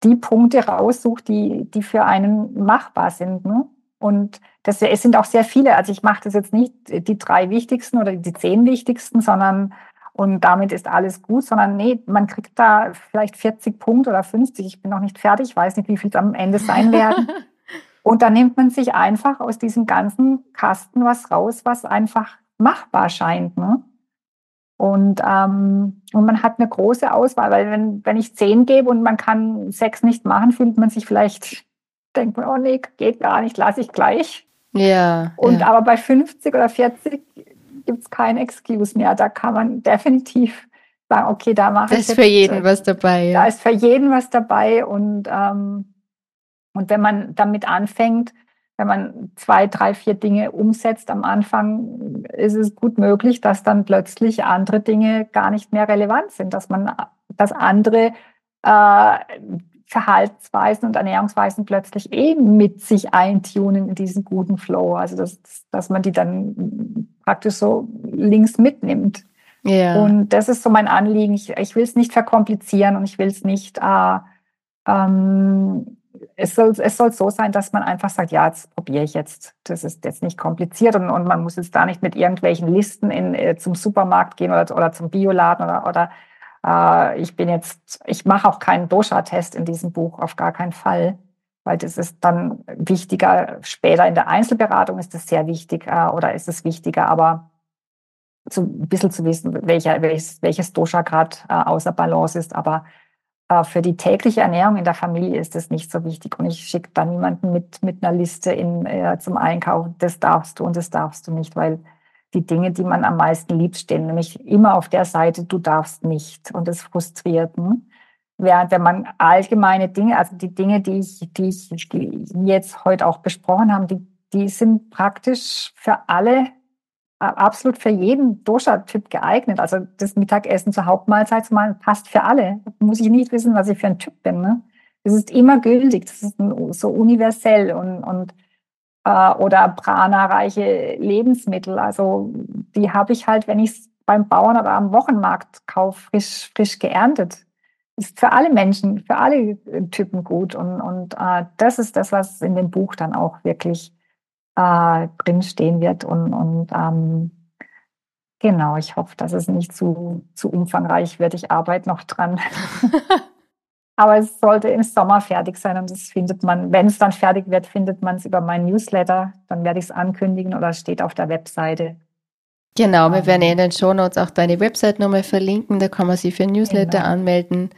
die Punkte raussucht, die, die für einen machbar sind. Ne? Und das, es sind auch sehr viele. Also ich mache das jetzt nicht die drei wichtigsten oder die zehn wichtigsten, sondern und damit ist alles gut, sondern nee, man kriegt da vielleicht 40 Punkte oder 50. Ich bin noch nicht fertig, weiß nicht, wie viel es am Ende sein werden. und dann nimmt man sich einfach aus diesem ganzen Kasten was raus, was einfach machbar scheint. Ne? Und, ähm, und man hat eine große Auswahl, weil wenn, wenn ich zehn gebe und man kann sechs nicht machen, fühlt man sich vielleicht, denkt man, oh nee, geht gar nicht, lasse ich gleich. Ja. Und ja. aber bei 50 oder 40 gibt es kein Excuse mehr. Da kann man definitiv sagen, okay, da mache ich. Da ist für jeden was dabei. Ja. Da ist für jeden was dabei. Und, ähm, und wenn man damit anfängt, wenn man zwei, drei, vier Dinge umsetzt am Anfang, ist es gut möglich, dass dann plötzlich andere Dinge gar nicht mehr relevant sind, dass man, dass andere äh, Verhaltensweisen und Ernährungsweisen plötzlich eben mit sich eintunen in diesen guten Flow. Also dass, dass man die dann praktisch so links mitnimmt. Ja. Und das ist so mein Anliegen. Ich, ich will es nicht verkomplizieren und ich will es nicht äh, ähm, es soll, es soll so sein, dass man einfach sagt, ja, jetzt probiere ich jetzt. Das ist jetzt nicht kompliziert und, und man muss jetzt da nicht mit irgendwelchen Listen in, äh, zum Supermarkt gehen oder, oder zum Bioladen oder, oder äh, ich bin jetzt, ich mache auch keinen Dosha-Test in diesem Buch, auf gar keinen Fall, weil das ist dann wichtiger. Später in der Einzelberatung ist das sehr wichtig äh, oder ist es wichtiger, aber zu, ein bisschen zu wissen, welcher, welches, welches Dosha gerade äh, außer Balance ist, aber äh, für die tägliche Ernährung in der Familie ist das nicht so wichtig. Und ich schicke da niemanden mit, mit einer Liste in, äh, zum Einkaufen, das darfst du und das darfst du nicht, weil die Dinge, die man am meisten liebt, stehen nämlich immer auf der Seite, du darfst nicht. Und das frustriert. Hm? Während wenn man allgemeine Dinge, also die Dinge, die ich, die ich jetzt heute auch besprochen haben, die, die sind praktisch für alle absolut für jeden Dosha-Typ geeignet. Also das Mittagessen zur Hauptmahlzeit zu machen, passt für alle. Muss ich nicht wissen, was ich für ein Typ bin. Ne? Das ist immer gültig, das ist so universell und, und äh, oder prana-reiche Lebensmittel. Also die habe ich halt, wenn ich es beim Bauern oder am Wochenmarkt kaufe, frisch, frisch geerntet. Ist für alle Menschen, für alle Typen gut. Und, und äh, das ist das, was in dem Buch dann auch wirklich äh, drinstehen wird. Und, und ähm, genau, ich hoffe, dass es nicht zu, zu umfangreich wird. Ich arbeite noch dran. Aber es sollte im Sommer fertig sein und das findet man, wenn es dann fertig wird, findet man es über meinen Newsletter. Dann werde ich es ankündigen oder steht auf der Webseite. Genau, wir werden in den Shownotes auch deine Website nochmal verlinken, da kann man sich für Newsletter genau. anmelden.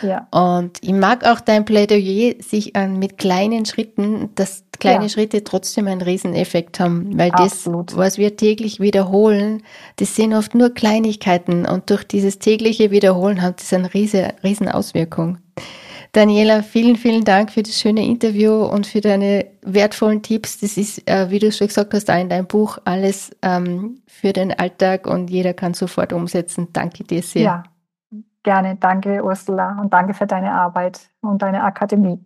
Ja. Und ich mag auch dein Plädoyer, sich an, mit kleinen Schritten, dass kleine ja. Schritte trotzdem einen Rieseneffekt haben, weil Absolut. das, was wir täglich wiederholen, das sind oft nur Kleinigkeiten und durch dieses tägliche Wiederholen hat das eine riesen, riesen Auswirkung. Daniela, vielen, vielen Dank für das schöne Interview und für deine wertvollen Tipps. Das ist, äh, wie du schon gesagt hast, auch in deinem Buch alles ähm, für den Alltag und jeder kann sofort umsetzen. Danke dir sehr. Ja, gerne. Danke, Ursula, und danke für deine Arbeit und deine Akademie.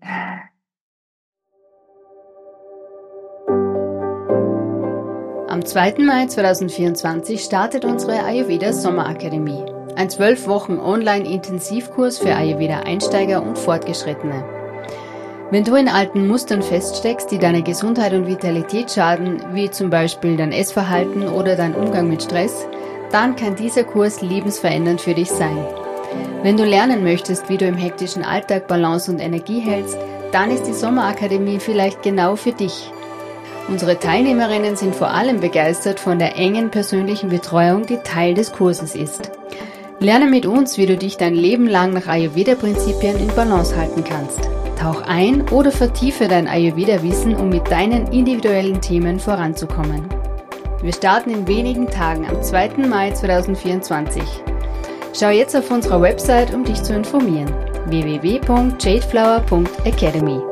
Am 2. Mai 2024 startet unsere Ayurveda Sommerakademie. Ein zwölf Wochen Online-Intensivkurs für Ayurveda-Einsteiger und Fortgeschrittene. Wenn du in alten Mustern feststeckst, die deiner Gesundheit und Vitalität schaden, wie zum Beispiel dein Essverhalten oder dein Umgang mit Stress, dann kann dieser Kurs lebensverändernd für dich sein. Wenn du lernen möchtest, wie du im hektischen Alltag Balance und Energie hältst, dann ist die Sommerakademie vielleicht genau für dich. Unsere Teilnehmerinnen sind vor allem begeistert von der engen persönlichen Betreuung, die Teil des Kurses ist. Lerne mit uns, wie du dich dein Leben lang nach Ayurveda-Prinzipien in Balance halten kannst. Tauch ein oder vertiefe dein Ayurveda-Wissen, um mit deinen individuellen Themen voranzukommen. Wir starten in wenigen Tagen am 2. Mai 2024. Schau jetzt auf unserer Website, um dich zu informieren. www.jadeflower.academy